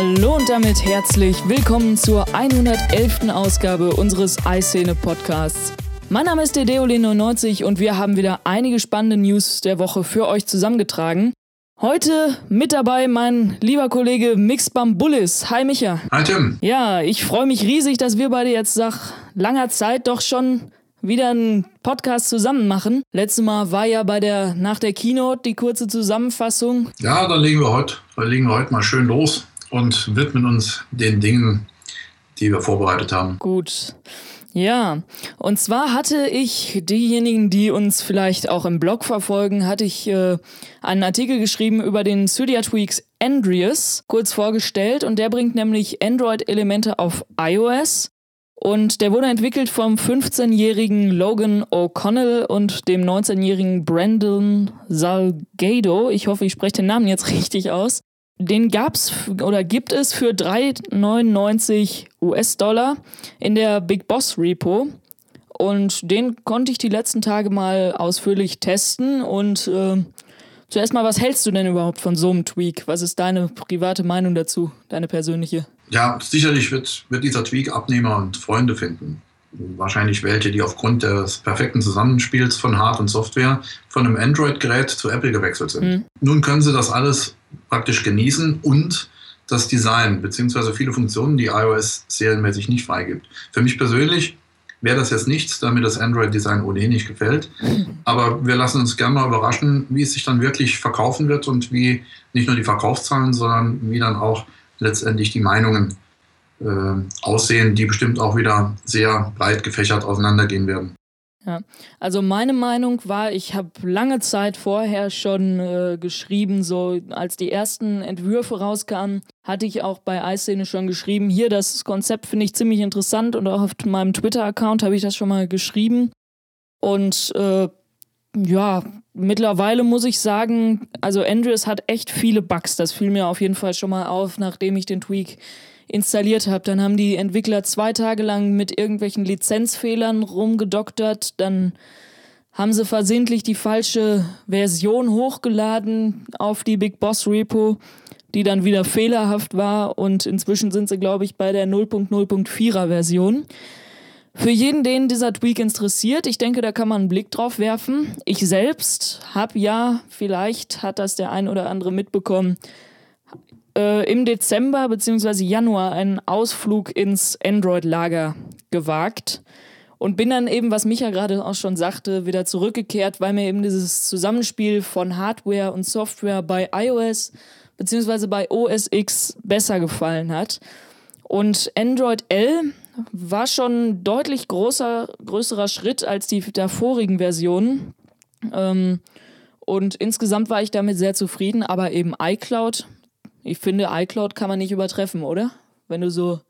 Hallo und damit herzlich willkommen zur 111. Ausgabe unseres iScene Podcasts. Mein Name ist Dedeole99 und wir haben wieder einige spannende News der Woche für euch zusammengetragen. Heute mit dabei mein lieber Kollege Mix Bambulis. Hi Micha. Hi Tim. Ja, ich freue mich riesig, dass wir beide jetzt nach langer Zeit doch schon wieder einen Podcast zusammen machen. Letztes Mal war ja bei der nach der Keynote die kurze Zusammenfassung. Ja, dann legen wir heute, legen wir heute mal schön los und widmen uns den Dingen, die wir vorbereitet haben. Gut. Ja, und zwar hatte ich diejenigen, die uns vielleicht auch im Blog verfolgen, hatte ich äh, einen Artikel geschrieben über den Cydia Tweaks Andreas kurz vorgestellt und der bringt nämlich Android-Elemente auf iOS und der wurde entwickelt vom 15-jährigen Logan O'Connell und dem 19-jährigen Brandon Salgado. Ich hoffe, ich spreche den Namen jetzt richtig aus. Den gab's oder gibt es für 3,99 US-Dollar in der Big Boss Repo. Und den konnte ich die letzten Tage mal ausführlich testen. Und äh, zuerst mal, was hältst du denn überhaupt von so einem Tweak? Was ist deine private Meinung dazu, deine persönliche? Ja, sicherlich wird, wird dieser Tweak Abnehmer und Freunde finden wahrscheinlich welche, die aufgrund des perfekten Zusammenspiels von Hard- und Software von einem Android-Gerät zu Apple gewechselt sind. Mhm. Nun können sie das alles praktisch genießen und das Design beziehungsweise viele Funktionen, die iOS serienmäßig nicht freigibt. Für mich persönlich wäre das jetzt nichts, da mir das Android-Design ohnehin nicht gefällt. Aber wir lassen uns gerne mal überraschen, wie es sich dann wirklich verkaufen wird und wie nicht nur die Verkaufszahlen, sondern wie dann auch letztendlich die Meinungen äh, aussehen, die bestimmt auch wieder sehr breit gefächert auseinandergehen werden. Ja, also meine Meinung war, ich habe lange Zeit vorher schon äh, geschrieben, so als die ersten Entwürfe rauskamen, hatte ich auch bei iScene schon geschrieben, hier das Konzept finde ich ziemlich interessant und auch auf meinem Twitter-Account habe ich das schon mal geschrieben. Und äh, ja, mittlerweile muss ich sagen, also Andrews hat echt viele Bugs, das fiel mir auf jeden Fall schon mal auf, nachdem ich den Tweak installiert habe. Dann haben die Entwickler zwei Tage lang mit irgendwelchen Lizenzfehlern rumgedoktert. Dann haben sie versehentlich die falsche Version hochgeladen auf die Big Boss Repo, die dann wieder fehlerhaft war. Und inzwischen sind sie, glaube ich, bei der 0.0.4er Version. Für jeden, den dieser Tweak interessiert, ich denke, da kann man einen Blick drauf werfen. Ich selbst habe ja, vielleicht hat das der ein oder andere mitbekommen, äh, im Dezember bzw. Januar einen Ausflug ins Android-Lager gewagt und bin dann eben, was Micha gerade auch schon sagte, wieder zurückgekehrt, weil mir eben dieses Zusammenspiel von Hardware und Software bei iOS bzw. bei OS X besser gefallen hat. Und Android L war schon deutlich großer, größerer Schritt als die davorigen Versionen. Ähm, und insgesamt war ich damit sehr zufrieden, aber eben iCloud ich finde, iCloud kann man nicht übertreffen, oder? Wenn du so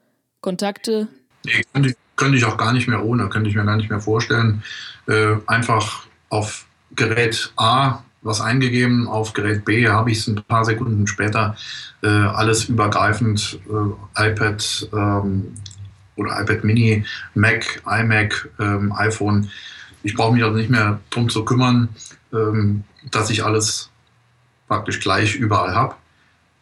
Kontakte. Nee, könnte ich, könnte ich auch gar nicht mehr ohne, könnte ich mir gar nicht mehr vorstellen. Äh, einfach auf Gerät A was eingegeben, auf Gerät B habe ich es ein paar Sekunden später äh, alles übergreifend, äh, iPad ähm, oder iPad Mini, Mac, iMac, ähm, iPhone. Ich brauche mich also nicht mehr darum zu kümmern, ähm, dass ich alles praktisch gleich überall habe.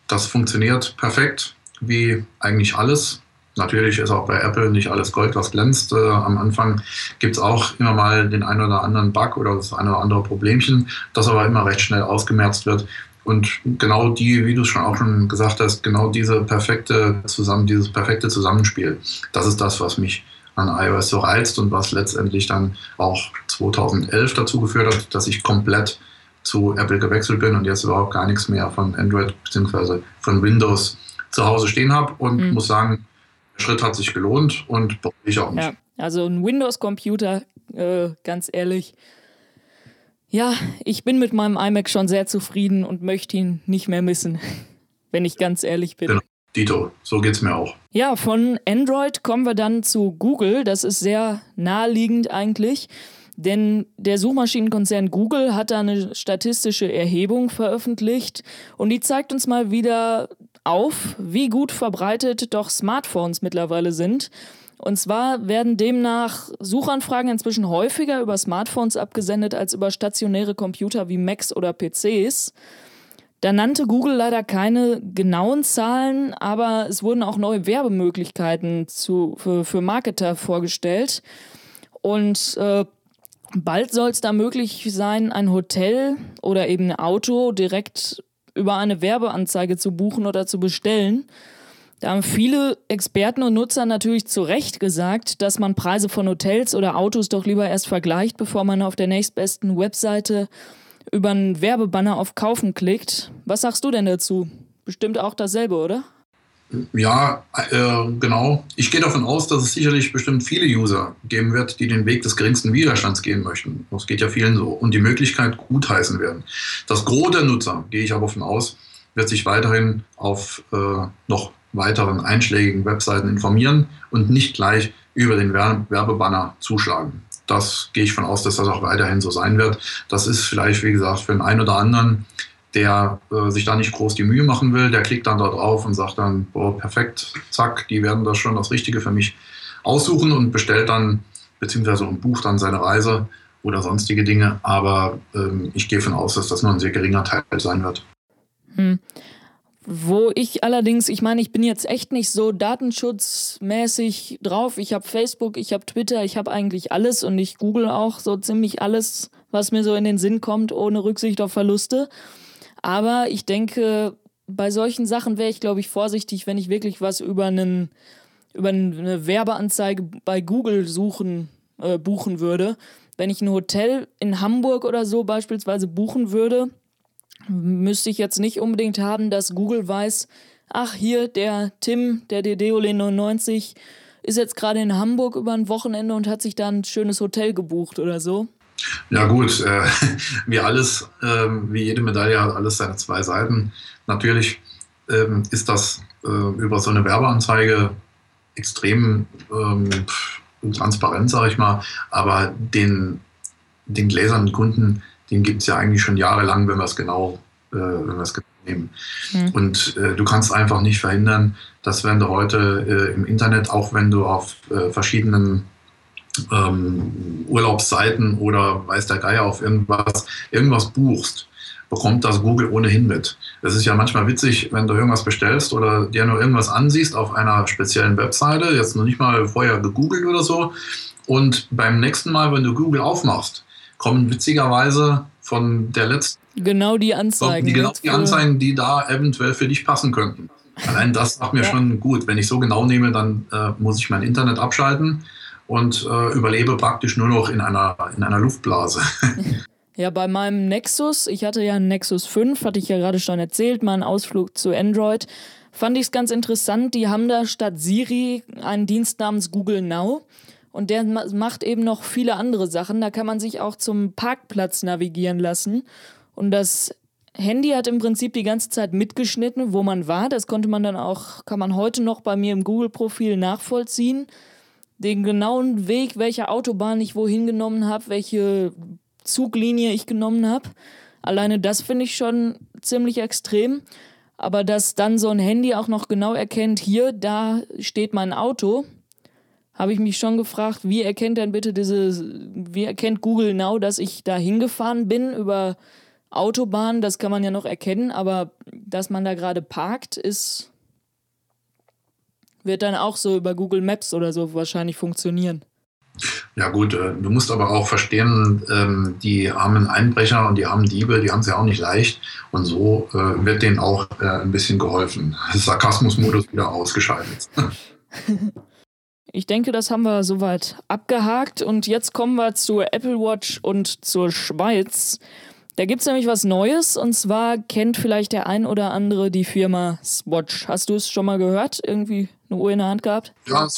Das funktioniert perfekt, wie eigentlich alles. Natürlich ist auch bei Apple nicht alles Gold, was glänzt. Äh, am Anfang gibt es auch immer mal den einen oder anderen Bug oder das eine oder andere Problemchen, das aber immer recht schnell ausgemerzt wird. Und genau die, wie du es schon auch schon gesagt hast, genau diese perfekte zusammen, dieses perfekte Zusammenspiel, das ist das, was mich an iOS so reizt und was letztendlich dann auch 2011 dazu geführt hat, dass ich komplett zu Apple gewechselt bin und jetzt überhaupt gar nichts mehr von Android bzw. von Windows zu Hause stehen habe und mhm. muss sagen, der Schritt hat sich gelohnt und brauche ich auch nicht. Ja, also ein Windows-Computer, äh, ganz ehrlich. Ja, ich bin mit meinem iMac schon sehr zufrieden und möchte ihn nicht mehr missen, wenn ich ganz ehrlich bin. Genau. Dito, so geht's mir auch. Ja, von Android kommen wir dann zu Google. Das ist sehr naheliegend eigentlich. Denn der Suchmaschinenkonzern Google hat da eine statistische Erhebung veröffentlicht und die zeigt uns mal wieder auf, wie gut verbreitet doch Smartphones mittlerweile sind. Und zwar werden demnach Suchanfragen inzwischen häufiger über Smartphones abgesendet als über stationäre Computer wie Macs oder PCs. Da nannte Google leider keine genauen Zahlen, aber es wurden auch neue Werbemöglichkeiten zu, für, für Marketer vorgestellt. Und äh, bald soll es da möglich sein, ein Hotel oder eben ein Auto direkt über eine Werbeanzeige zu buchen oder zu bestellen. Da haben viele Experten und Nutzer natürlich zu Recht gesagt, dass man Preise von Hotels oder Autos doch lieber erst vergleicht, bevor man auf der nächstbesten Webseite über einen Werbebanner auf Kaufen klickt. Was sagst du denn dazu? Bestimmt auch dasselbe, oder? Ja, äh, genau. Ich gehe davon aus, dass es sicherlich bestimmt viele User geben wird, die den Weg des geringsten Widerstands gehen möchten. Das geht ja vielen so. Und die Möglichkeit gutheißen werden. Das Gros der Nutzer, gehe ich aber davon aus, wird sich weiterhin auf äh, noch weiteren einschlägigen Webseiten informieren und nicht gleich über den Werbebanner zuschlagen das gehe ich von aus, dass das auch weiterhin so sein wird. Das ist vielleicht, wie gesagt, für den einen oder anderen, der äh, sich da nicht groß die Mühe machen will, der klickt dann da drauf und sagt dann, boah, perfekt, zack, die werden das schon das Richtige für mich aussuchen und bestellt dann, beziehungsweise und bucht dann seine Reise oder sonstige Dinge. Aber ähm, ich gehe von aus, dass das nur ein sehr geringer Teil sein wird. Hm. Wo ich allerdings, ich meine, ich bin jetzt echt nicht so datenschutzmäßig drauf. Ich habe Facebook, ich habe Twitter, ich habe eigentlich alles und ich google auch so ziemlich alles, was mir so in den Sinn kommt, ohne Rücksicht auf Verluste. Aber ich denke, bei solchen Sachen wäre ich, glaube ich, vorsichtig, wenn ich wirklich was über einen über eine Werbeanzeige bei Google suchen äh, buchen würde. Wenn ich ein Hotel in Hamburg oder so beispielsweise buchen würde, müsste ich jetzt nicht unbedingt haben, dass Google weiß, ach hier, der Tim, der Dedeole 99, ist jetzt gerade in Hamburg über ein Wochenende und hat sich da ein schönes Hotel gebucht oder so. Ja gut, äh, wie alles, äh, wie jede Medaille hat alles seine zwei Seiten. Natürlich ähm, ist das äh, über so eine Werbeanzeige extrem ähm, transparent, sage ich mal, aber den, den gläsernen Kunden den gibt es ja eigentlich schon jahrelang, wenn wir es genau, äh, wenn wir es genau nehmen. Mhm. Und äh, du kannst einfach nicht verhindern, dass wenn du heute äh, im Internet, auch wenn du auf verschiedenen ähm, Urlaubsseiten oder weiß der Geier auf irgendwas, irgendwas buchst, bekommt das Google ohnehin mit. Es ist ja manchmal witzig, wenn du irgendwas bestellst oder dir nur irgendwas ansiehst auf einer speziellen Webseite, jetzt noch nicht mal vorher gegoogelt oder so, und beim nächsten Mal, wenn du Google aufmachst, kommen witzigerweise von der letzten. Genau die Anzeigen. Die, genau die Anzeigen, die da eventuell für dich passen könnten. Allein das sagt mir ja. schon gut. Wenn ich so genau nehme, dann äh, muss ich mein Internet abschalten und äh, überlebe praktisch nur noch in einer, in einer Luftblase. Ja, bei meinem Nexus, ich hatte ja einen Nexus 5, hatte ich ja gerade schon erzählt, meinen Ausflug zu Android, fand ich es ganz interessant. Die haben da statt Siri einen Dienst namens Google Now. Und der macht eben noch viele andere Sachen. Da kann man sich auch zum Parkplatz navigieren lassen. Und das Handy hat im Prinzip die ganze Zeit mitgeschnitten, wo man war. Das konnte man dann auch, kann man heute noch bei mir im Google-Profil nachvollziehen. Den genauen Weg, welche Autobahn ich wohin genommen habe, welche Zuglinie ich genommen habe. Alleine das finde ich schon ziemlich extrem. Aber dass dann so ein Handy auch noch genau erkennt, hier, da steht mein Auto, habe ich mich schon gefragt, wie erkennt denn bitte diese, wie erkennt Google Now, dass ich da hingefahren bin über Autobahnen, das kann man ja noch erkennen, aber dass man da gerade parkt, ist, wird dann auch so über Google Maps oder so wahrscheinlich funktionieren. Ja gut, äh, du musst aber auch verstehen, ähm, die armen Einbrecher und die armen Diebe, die haben es ja auch nicht leicht. Und so äh, wird denen auch äh, ein bisschen geholfen. Sarkasmusmodus wieder ausgeschaltet. Ich denke, das haben wir soweit abgehakt. Und jetzt kommen wir zur Apple Watch und zur Schweiz. Da gibt es nämlich was Neues und zwar kennt vielleicht der ein oder andere die Firma Swatch. Hast du es schon mal gehört? Irgendwie eine Uhr in der Hand gehabt? Ja,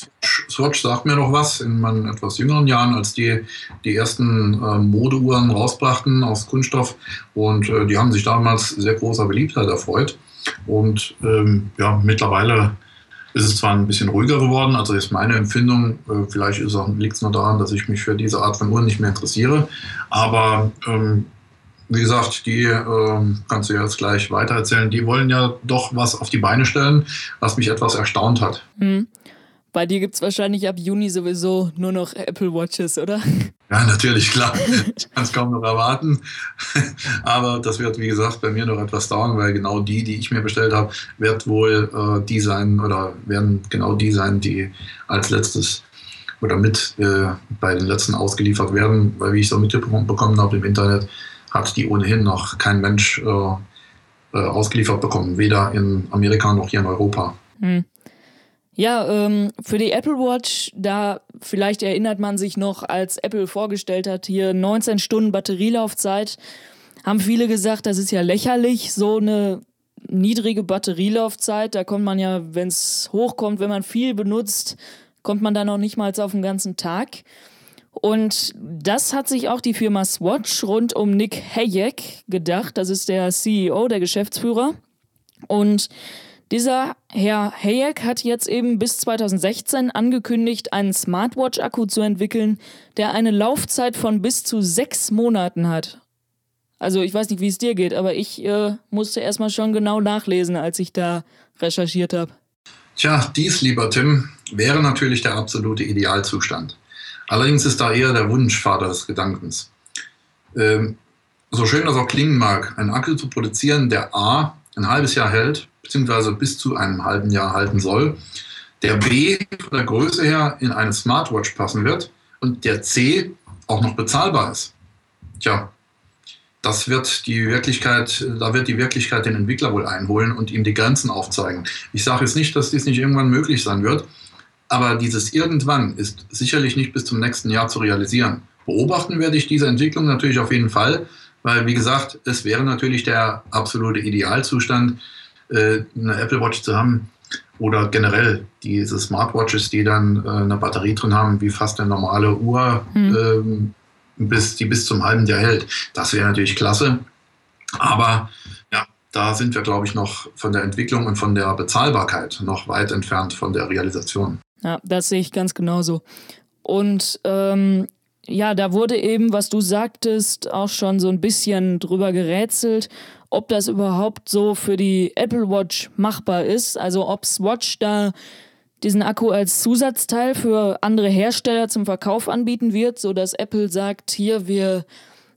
Swatch sagt mir noch was in meinen etwas jüngeren Jahren, als die die ersten äh, Modeuhren rausbrachten aus Kunststoff. Und äh, die haben sich damals sehr großer Beliebtheit erfreut. Und ähm, ja, mittlerweile ist es zwar ein bisschen ruhiger geworden, also ist meine Empfindung, äh, vielleicht liegt es nur daran, dass ich mich für diese Art von Uhren nicht mehr interessiere, aber ähm, wie gesagt, die äh, kannst du jetzt gleich weitererzählen, die wollen ja doch was auf die Beine stellen, was mich etwas erstaunt hat. Mhm. Bei dir gibt es wahrscheinlich ab Juni sowieso nur noch Apple Watches, oder? Ja, natürlich, klar. Ich kann es kaum noch erwarten. Aber das wird, wie gesagt, bei mir noch etwas dauern, weil genau die, die ich mir bestellt habe, wird wohl äh, die sein oder werden genau die sein, die als letztes oder mit äh, bei den letzten ausgeliefert werden. Weil, wie ich so mitbekommen habe im Internet, hat die ohnehin noch kein Mensch äh, äh ausgeliefert bekommen, weder in Amerika noch hier in Europa. Hm. Ja, ähm, für die Apple Watch, da vielleicht erinnert man sich noch, als Apple vorgestellt hat, hier 19 Stunden Batterielaufzeit, haben viele gesagt, das ist ja lächerlich, so eine niedrige Batterielaufzeit. Da kommt man ja, wenn es hochkommt, wenn man viel benutzt, kommt man da noch nicht mal auf den ganzen Tag. Und das hat sich auch die Firma Swatch rund um Nick Hayek gedacht. Das ist der CEO, der Geschäftsführer. Und dieser Herr Hayek hat jetzt eben bis 2016 angekündigt, einen Smartwatch-Akku zu entwickeln, der eine Laufzeit von bis zu sechs Monaten hat. Also ich weiß nicht, wie es dir geht, aber ich äh, musste erstmal schon genau nachlesen, als ich da recherchiert habe. Tja, dies, lieber Tim, wäre natürlich der absolute Idealzustand. Allerdings ist da eher der Wunschvater des Gedankens. Ähm, so schön das auch klingen mag, einen Akku zu produzieren, der A ein halbes Jahr hält beziehungsweise bis zu einem halben Jahr halten soll, der B von der Größe her in eine Smartwatch passen wird und der C auch noch bezahlbar ist. Tja, das wird die Wirklichkeit, da wird die Wirklichkeit den Entwickler wohl einholen und ihm die Grenzen aufzeigen. Ich sage jetzt nicht, dass dies nicht irgendwann möglich sein wird, aber dieses irgendwann ist sicherlich nicht bis zum nächsten Jahr zu realisieren. Beobachten werde ich diese Entwicklung natürlich auf jeden Fall, weil, wie gesagt, es wäre natürlich der absolute Idealzustand, äh, eine Apple Watch zu haben oder generell diese Smartwatches, die dann äh, eine Batterie drin haben, wie fast eine normale Uhr, mhm. ähm, bis, die bis zum halben Jahr hält. Das wäre natürlich klasse. Aber ja, da sind wir, glaube ich, noch von der Entwicklung und von der Bezahlbarkeit noch weit entfernt von der Realisation. Ja, das sehe ich ganz genauso. Und ähm, ja, da wurde eben, was du sagtest, auch schon so ein bisschen drüber gerätselt, ob das überhaupt so für die Apple Watch machbar ist. Also ob Swatch da diesen Akku als Zusatzteil für andere Hersteller zum Verkauf anbieten wird, sodass Apple sagt, hier, wir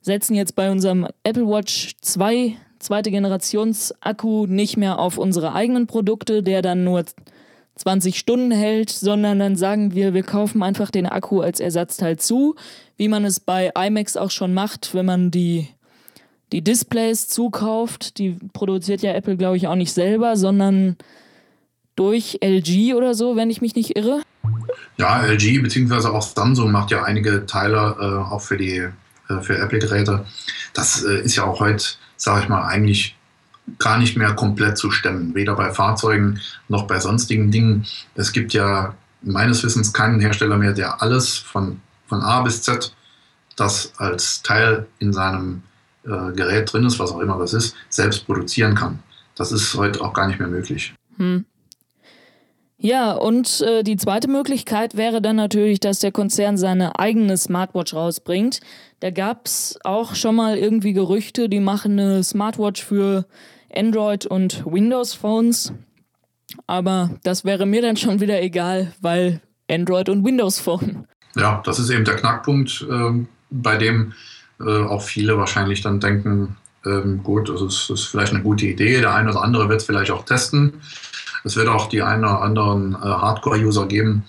setzen jetzt bei unserem Apple Watch 2 zweite Generations Akku nicht mehr auf unsere eigenen Produkte, der dann nur 20 Stunden hält, sondern dann sagen wir, wir kaufen einfach den Akku als Ersatzteil zu, wie man es bei iMacs auch schon macht, wenn man die, die Displays zukauft. Die produziert ja Apple, glaube ich, auch nicht selber, sondern durch LG oder so, wenn ich mich nicht irre. Ja, LG bzw. auch Samsung macht ja einige Teile äh, auch für die äh, für Apple-Geräte. Das äh, ist ja auch heute, sage ich mal, eigentlich gar nicht mehr komplett zu stemmen, weder bei Fahrzeugen noch bei sonstigen Dingen. Es gibt ja meines Wissens keinen Hersteller mehr, der alles von, von A bis Z, das als Teil in seinem äh, Gerät drin ist, was auch immer das ist, selbst produzieren kann. Das ist heute auch gar nicht mehr möglich. Hm. Ja, und äh, die zweite Möglichkeit wäre dann natürlich, dass der Konzern seine eigene Smartwatch rausbringt. Da gab es auch schon mal irgendwie Gerüchte, die machen eine Smartwatch für Android und Windows Phones. Aber das wäre mir dann schon wieder egal, weil Android und Windows Phone. Ja, das ist eben der Knackpunkt, äh, bei dem äh, auch viele wahrscheinlich dann denken, ähm, gut, das ist, das ist vielleicht eine gute Idee, der eine oder andere wird es vielleicht auch testen. Es wird auch die einen oder anderen äh, Hardcore-User geben,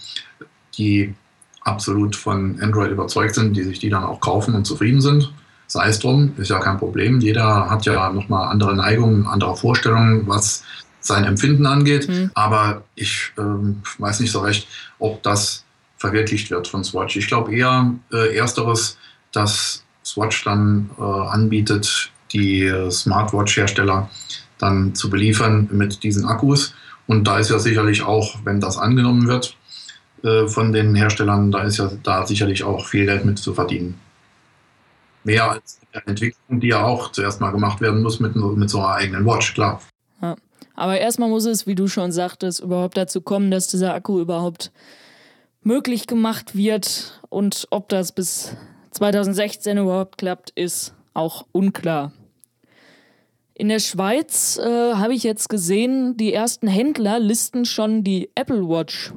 die absolut von Android überzeugt sind, die sich die dann auch kaufen und zufrieden sind. Sei es drum, ist ja kein Problem. Jeder hat ja nochmal andere Neigungen, andere Vorstellungen, was sein Empfinden angeht. Mhm. Aber ich ähm, weiß nicht so recht, ob das verwirklicht wird von Swatch. Ich glaube eher äh, ersteres, dass Swatch dann äh, anbietet, die Smartwatch-Hersteller dann zu beliefern mit diesen Akkus und da ist ja sicherlich auch, wenn das angenommen wird äh, von den Herstellern, da ist ja da sicherlich auch viel Geld mit zu verdienen. Mehr als der Entwicklung, die ja auch zuerst mal gemacht werden muss mit, mit so einer eigenen Watch, klar. Ja. Aber erstmal muss es, wie du schon sagtest, überhaupt dazu kommen, dass dieser Akku überhaupt möglich gemacht wird. Und ob das bis 2016 überhaupt klappt, ist auch unklar. In der Schweiz äh, habe ich jetzt gesehen, die ersten Händler listen schon die Apple Watch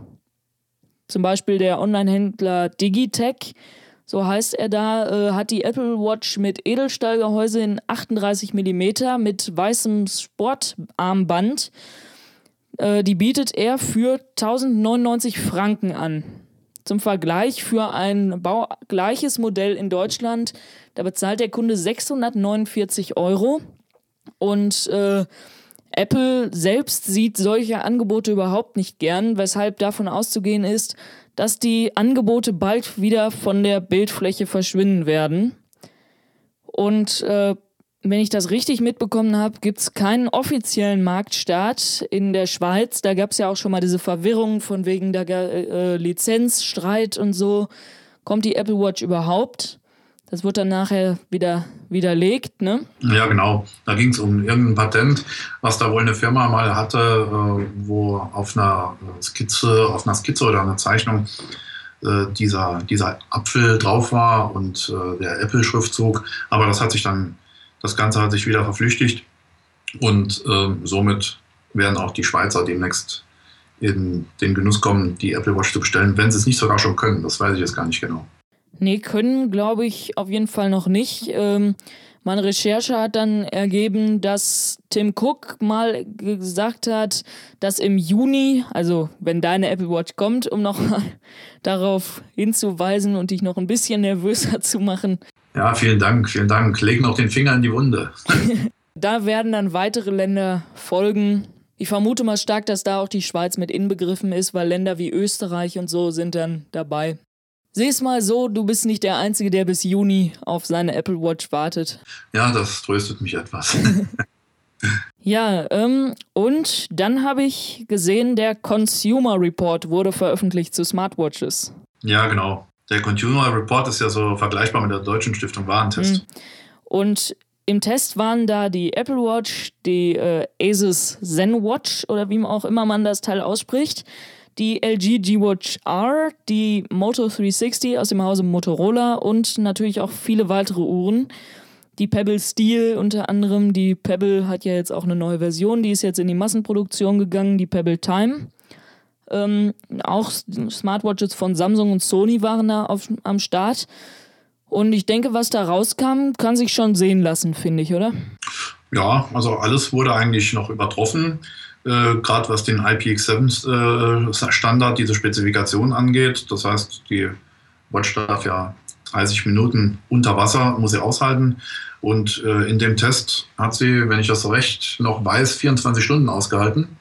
Zum Beispiel der Online-Händler Digitech, so heißt er da, äh, hat die Apple Watch mit Edelstahlgehäuse in 38 mm mit weißem Sportarmband. Äh, die bietet er für 1099 Franken an. Zum Vergleich für ein baugleiches Modell in Deutschland, da bezahlt der Kunde 649 Euro. Und äh, Apple selbst sieht solche Angebote überhaupt nicht gern, weshalb davon auszugehen ist, dass die Angebote bald wieder von der Bildfläche verschwinden werden. Und äh, wenn ich das richtig mitbekommen habe, gibt es keinen offiziellen Marktstart in der Schweiz. Da gab es ja auch schon mal diese Verwirrung von wegen der äh, Lizenzstreit und so. Kommt die Apple Watch überhaupt? Das wird dann nachher wieder widerlegt, ne? Ja, genau. Da ging es um irgendein Patent, was da wohl eine Firma mal hatte, äh, wo auf einer Skizze, auf einer Skizze oder einer Zeichnung äh, dieser, dieser Apfel drauf war und äh, der Apple-Schriftzug. Aber das hat sich dann, das Ganze hat sich wieder verflüchtigt und äh, somit werden auch die Schweizer demnächst in den Genuss kommen, die Apple Watch zu bestellen, wenn sie es nicht sogar schon können. Das weiß ich jetzt gar nicht genau. Nee, können glaube ich auf jeden Fall noch nicht. Ähm, meine Recherche hat dann ergeben, dass Tim Cook mal gesagt hat, dass im Juni, also wenn deine Apple Watch kommt, um nochmal darauf hinzuweisen und dich noch ein bisschen nervöser zu machen. Ja, vielen Dank, vielen Dank. Leg noch den Finger in die Wunde. da werden dann weitere Länder folgen. Ich vermute mal stark, dass da auch die Schweiz mit inbegriffen ist, weil Länder wie Österreich und so sind dann dabei. Sieh es mal so, du bist nicht der Einzige, der bis Juni auf seine Apple Watch wartet. Ja, das tröstet mich etwas. ja, ähm, und dann habe ich gesehen, der Consumer Report wurde veröffentlicht zu Smartwatches. Ja, genau. Der Consumer Report ist ja so vergleichbar mit der deutschen Stiftung Warentest. Mhm. Und im Test waren da die Apple Watch, die äh, Asus Zen Watch oder wie auch immer man das Teil ausspricht, die LG G-Watch R, die Moto 360 aus dem Hause Motorola und natürlich auch viele weitere Uhren. Die Pebble Steel unter anderem. Die Pebble hat ja jetzt auch eine neue Version, die ist jetzt in die Massenproduktion gegangen, die Pebble Time. Ähm, auch Smartwatches von Samsung und Sony waren da auf, am Start. Und ich denke, was da rauskam, kann sich schon sehen lassen, finde ich, oder? Ja, also alles wurde eigentlich noch übertroffen äh, gerade was den IPX7-Standard, äh, diese Spezifikation angeht. Das heißt, die Watch darf ja 30 Minuten unter Wasser, muss sie aushalten. Und äh, in dem Test hat sie, wenn ich das recht noch weiß, 24 Stunden ausgehalten.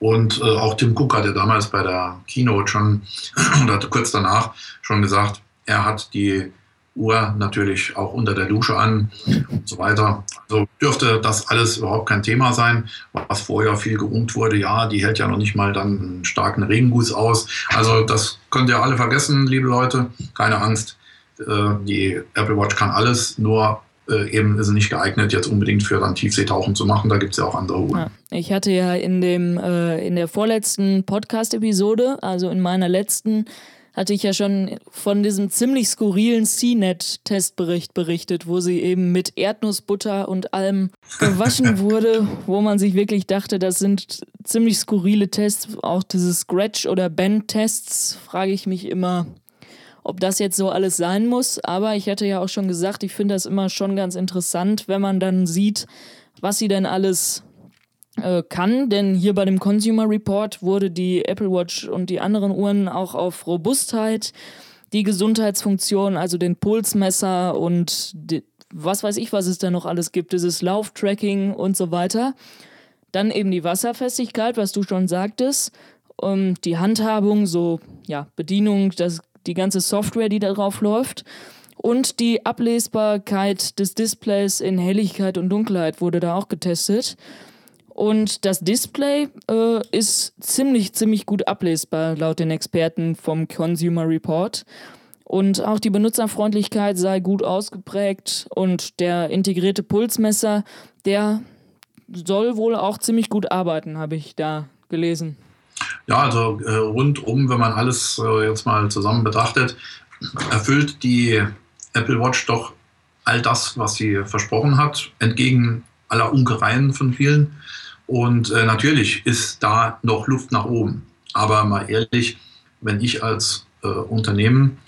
Und äh, auch Tim Cook hatte damals bei der Keynote schon, oder kurz danach, schon gesagt, er hat die Uhr natürlich auch unter der Dusche an und so weiter. Also dürfte das alles überhaupt kein Thema sein, was vorher viel geungt wurde. Ja, die hält ja noch nicht mal dann einen starken Regenguss aus. Also das könnt ihr alle vergessen, liebe Leute. Keine Angst. Äh, die Apple Watch kann alles, nur äh, eben ist sie nicht geeignet, jetzt unbedingt für dann Tiefseetauchen zu machen. Da gibt es ja auch andere Uhren. Ja, ich hatte ja in, dem, äh, in der vorletzten Podcast-Episode, also in meiner letzten, hatte ich ja schon von diesem ziemlich skurrilen CNET-Testbericht berichtet, wo sie eben mit Erdnussbutter und allem gewaschen wurde, wo man sich wirklich dachte, das sind ziemlich skurrile Tests. Auch diese Scratch- oder Band-Tests frage ich mich immer, ob das jetzt so alles sein muss. Aber ich hatte ja auch schon gesagt, ich finde das immer schon ganz interessant, wenn man dann sieht, was sie denn alles äh, kann, denn hier bei dem Consumer Report wurde die Apple Watch und die anderen Uhren auch auf Robustheit, die Gesundheitsfunktion, also den Pulsmesser und die, was weiß ich, was es da noch alles gibt, dieses Lauftracking und so weiter. Dann eben die Wasserfestigkeit, was du schon sagtest, um, die Handhabung, so ja, Bedienung, das, die ganze Software, die darauf läuft. Und die Ablesbarkeit des Displays in Helligkeit und Dunkelheit wurde da auch getestet. Und das Display äh, ist ziemlich, ziemlich gut ablesbar, laut den Experten vom Consumer Report. Und auch die Benutzerfreundlichkeit sei gut ausgeprägt und der integrierte Pulsmesser, der soll wohl auch ziemlich gut arbeiten, habe ich da gelesen. Ja, also äh, rundum, wenn man alles äh, jetzt mal zusammen betrachtet, erfüllt die Apple Watch doch all das, was sie versprochen hat, entgegen aller Ungereien von vielen. Und äh, natürlich ist da noch Luft nach oben. Aber mal ehrlich, wenn ich als äh, Unternehmen,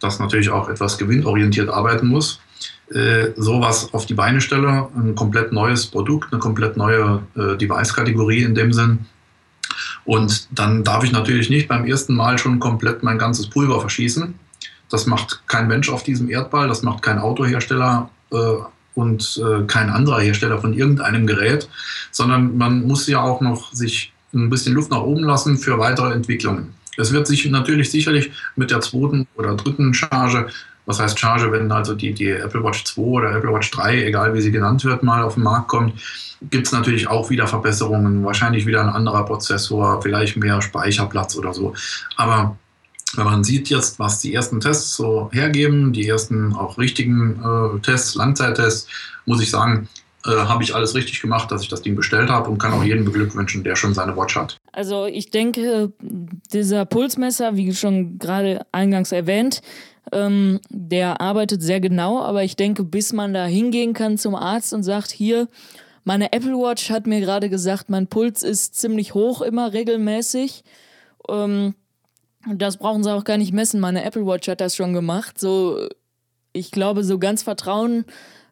das natürlich auch etwas gewinnorientiert arbeiten muss, äh, sowas auf die Beine stelle, ein komplett neues Produkt, eine komplett neue äh, Device-Kategorie in dem Sinn. Und dann darf ich natürlich nicht beim ersten Mal schon komplett mein ganzes Pulver verschießen. Das macht kein Mensch auf diesem Erdball, das macht kein Autohersteller äh, und äh, kein anderer Hersteller von irgendeinem Gerät, sondern man muss ja auch noch sich ein bisschen Luft nach oben lassen für weitere Entwicklungen. Es wird sich natürlich sicherlich mit der zweiten oder dritten Charge, was heißt Charge, wenn also die, die Apple Watch 2 oder Apple Watch 3, egal wie sie genannt wird, mal auf den Markt kommt, gibt es natürlich auch wieder Verbesserungen, wahrscheinlich wieder ein anderer Prozessor, vielleicht mehr Speicherplatz oder so. Aber man sieht jetzt, was die ersten Tests so hergeben, die ersten auch richtigen äh, Tests, Langzeittests, muss ich sagen, äh, habe ich alles richtig gemacht, dass ich das Ding bestellt habe und kann auch jeden beglückwünschen, der schon seine Watch hat. Also ich denke, dieser Pulsmesser, wie schon gerade eingangs erwähnt, ähm, der arbeitet sehr genau, aber ich denke, bis man da hingehen kann zum Arzt und sagt, hier, meine Apple Watch hat mir gerade gesagt, mein Puls ist ziemlich hoch immer regelmäßig. Ähm, das brauchen sie auch gar nicht messen. Meine Apple Watch hat das schon gemacht. So, ich glaube, so ganz vertrauen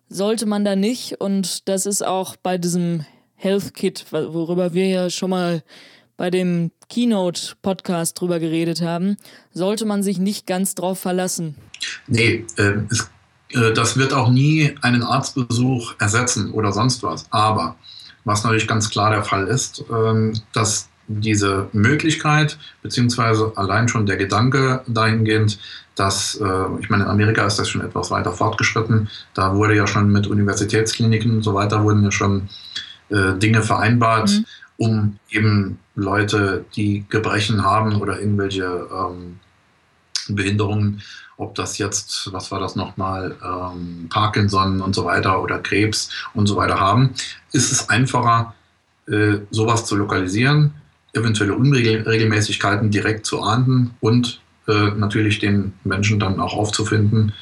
sollte man da nicht. Und das ist auch bei diesem Health Kit, worüber wir ja schon mal bei dem Keynote-Podcast drüber geredet haben, sollte man sich nicht ganz drauf verlassen. Nee, äh, es, äh, das wird auch nie einen Arztbesuch ersetzen oder sonst was. Aber was natürlich ganz klar der Fall ist, äh, dass diese Möglichkeit, beziehungsweise allein schon der Gedanke dahingehend, dass, äh, ich meine, in Amerika ist das schon etwas weiter fortgeschritten. Da wurde ja schon mit Universitätskliniken und so weiter wurden ja schon äh, Dinge vereinbart, mhm. um eben Leute, die Gebrechen haben oder irgendwelche ähm, Behinderungen, ob das jetzt, was war das nochmal, ähm, Parkinson und so weiter oder Krebs und so weiter haben, ist es einfacher, äh, sowas zu lokalisieren, eventuelle Unregelmäßigkeiten direkt zu ahnden und äh, natürlich den Menschen dann auch aufzufinden,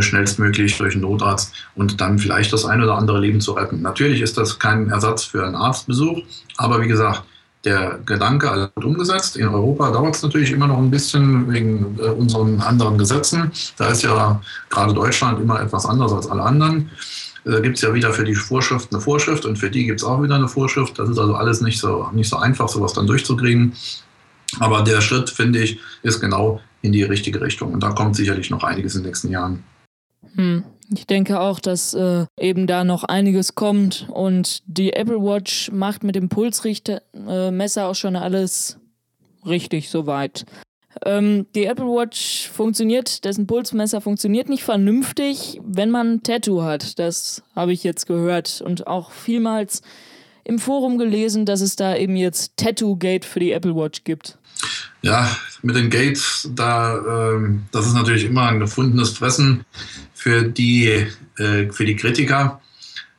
schnellstmöglich durch einen Notarzt und dann vielleicht das ein oder andere Leben zu retten. Natürlich ist das kein Ersatz für einen Arztbesuch, aber wie gesagt, der Gedanke wird umgesetzt. In Europa dauert es natürlich immer noch ein bisschen wegen äh, unseren anderen Gesetzen. Da ist ja gerade Deutschland immer etwas anders als alle anderen. Da gibt es ja wieder für die Vorschrift eine Vorschrift und für die gibt es auch wieder eine Vorschrift. Das ist also alles nicht so, nicht so einfach, sowas dann durchzukriegen. Aber der Schritt, finde ich, ist genau in die richtige Richtung. Und da kommt sicherlich noch einiges in den nächsten Jahren. Hm. Ich denke auch, dass äh, eben da noch einiges kommt und die Apple Watch macht mit dem Pulsrichtermesser äh, auch schon alles richtig soweit. Ähm, die Apple Watch funktioniert, dessen Pulsmesser funktioniert nicht vernünftig, wenn man ein Tattoo hat. Das habe ich jetzt gehört und auch vielmals im Forum gelesen, dass es da eben jetzt Tattoo Gate für die Apple Watch gibt. Ja, mit den Gates, da, ähm, das ist natürlich immer ein gefundenes Fressen für die, äh, für die Kritiker.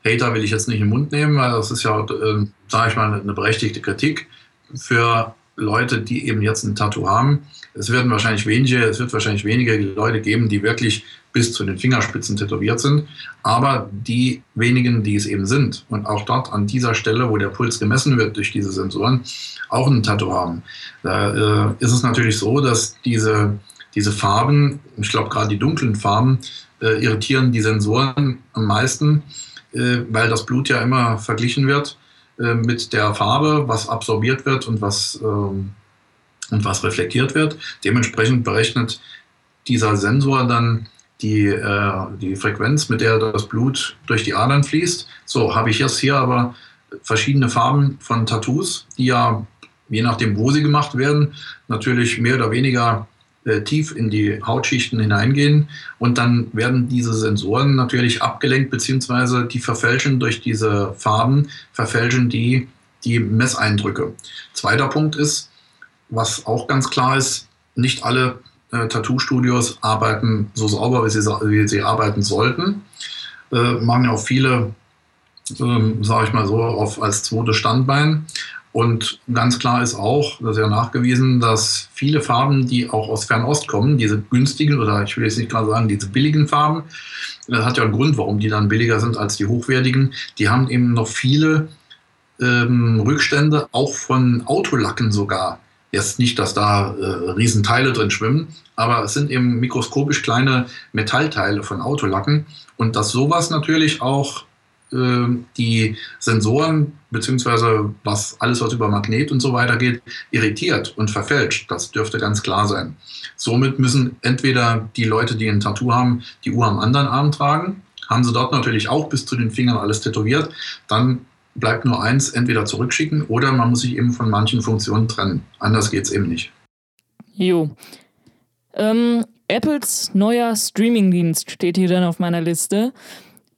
Hater will ich jetzt nicht in den Mund nehmen, weil das ist ja, äh, sage ich mal, eine berechtigte Kritik für Leute, die eben jetzt ein Tattoo haben. Es werden wahrscheinlich wenige, es wird wahrscheinlich wenige Leute geben, die wirklich bis zu den Fingerspitzen tätowiert sind. Aber die wenigen, die es eben sind und auch dort an dieser Stelle, wo der Puls gemessen wird durch diese Sensoren, auch ein Tattoo haben, da äh, ist es natürlich so, dass diese, diese Farben, ich glaube gerade die dunklen Farben, äh, irritieren die Sensoren am meisten, äh, weil das Blut ja immer verglichen wird äh, mit der Farbe, was absorbiert wird und was, ähm, und was reflektiert wird. Dementsprechend berechnet dieser Sensor dann die, äh, die Frequenz, mit der das Blut durch die Adern fließt. So, habe ich jetzt hier aber verschiedene Farben von Tattoos, die ja, je nachdem, wo sie gemacht werden, natürlich mehr oder weniger äh, tief in die Hautschichten hineingehen. Und dann werden diese Sensoren natürlich abgelenkt, beziehungsweise die verfälschen durch diese Farben, verfälschen die die Messeindrücke. Zweiter Punkt ist, was auch ganz klar ist, nicht alle äh, Tattoo-Studios arbeiten so sauber, wie sie, wie sie arbeiten sollten. Äh, machen ja auch viele, ähm, sage ich mal so, auf, als zweites Standbein. Und ganz klar ist auch, das ist ja nachgewiesen, dass viele Farben, die auch aus Fernost kommen, diese günstigen oder ich will jetzt nicht gerade sagen, diese billigen Farben, das hat ja einen Grund, warum die dann billiger sind als die hochwertigen, die haben eben noch viele ähm, Rückstände, auch von Autolacken sogar Jetzt nicht, dass da äh, Riesenteile drin schwimmen, aber es sind eben mikroskopisch kleine Metallteile von Autolacken und dass sowas natürlich auch äh, die Sensoren beziehungsweise was alles, was über Magnet und so weiter geht, irritiert und verfälscht. Das dürfte ganz klar sein. Somit müssen entweder die Leute, die ein Tattoo haben, die Uhr am anderen Arm tragen, haben sie dort natürlich auch bis zu den Fingern alles tätowiert, dann bleibt nur eins, entweder zurückschicken oder man muss sich eben von manchen Funktionen trennen. Anders geht es eben nicht. Jo. Ähm, Apples neuer Streamingdienst steht hier dann auf meiner Liste.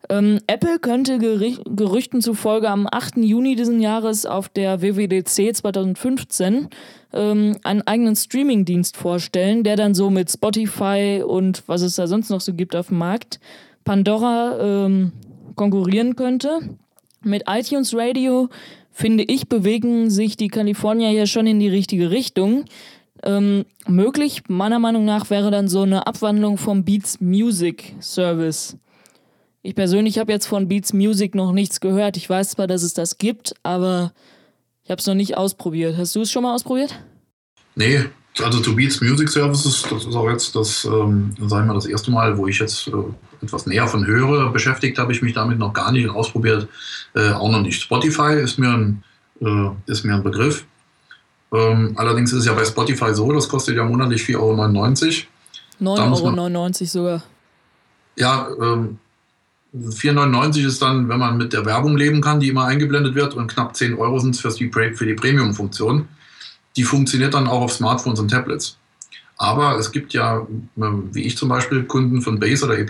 Ähm, Apple könnte Gerüchten zufolge am 8. Juni diesen Jahres auf der WWDC 2015 ähm, einen eigenen Streamingdienst vorstellen, der dann so mit Spotify und was es da sonst noch so gibt auf dem Markt, Pandora ähm, konkurrieren könnte. Mit iTunes Radio, finde ich, bewegen sich die Kalifornier ja schon in die richtige Richtung. Ähm, möglich, meiner Meinung nach, wäre dann so eine Abwandlung vom Beats Music Service. Ich persönlich habe jetzt von Beats Music noch nichts gehört. Ich weiß zwar, dass es das gibt, aber ich habe es noch nicht ausprobiert. Hast du es schon mal ausprobiert? Nee, also to Beats Music Services, das ist auch jetzt das, ähm, sagen wir, das erste Mal, wo ich jetzt äh, etwas näher von höre. Beschäftigt habe ich mich damit noch gar nicht ausprobiert, äh, auch noch nicht. Spotify ist mir ein, äh, ist mir ein Begriff. Ähm, allerdings ist es ja bei Spotify so, das kostet ja monatlich 4,99 Euro. 9,99 Euro sogar. Ja, ähm, 4,99 ist dann, wenn man mit der Werbung leben kann, die immer eingeblendet wird, und knapp 10 Euro sind es für die, für die Premium-Funktion. Die funktioniert dann auch auf Smartphones und Tablets. Aber es gibt ja, ähm, wie ich zum Beispiel, Kunden von Base oder E+,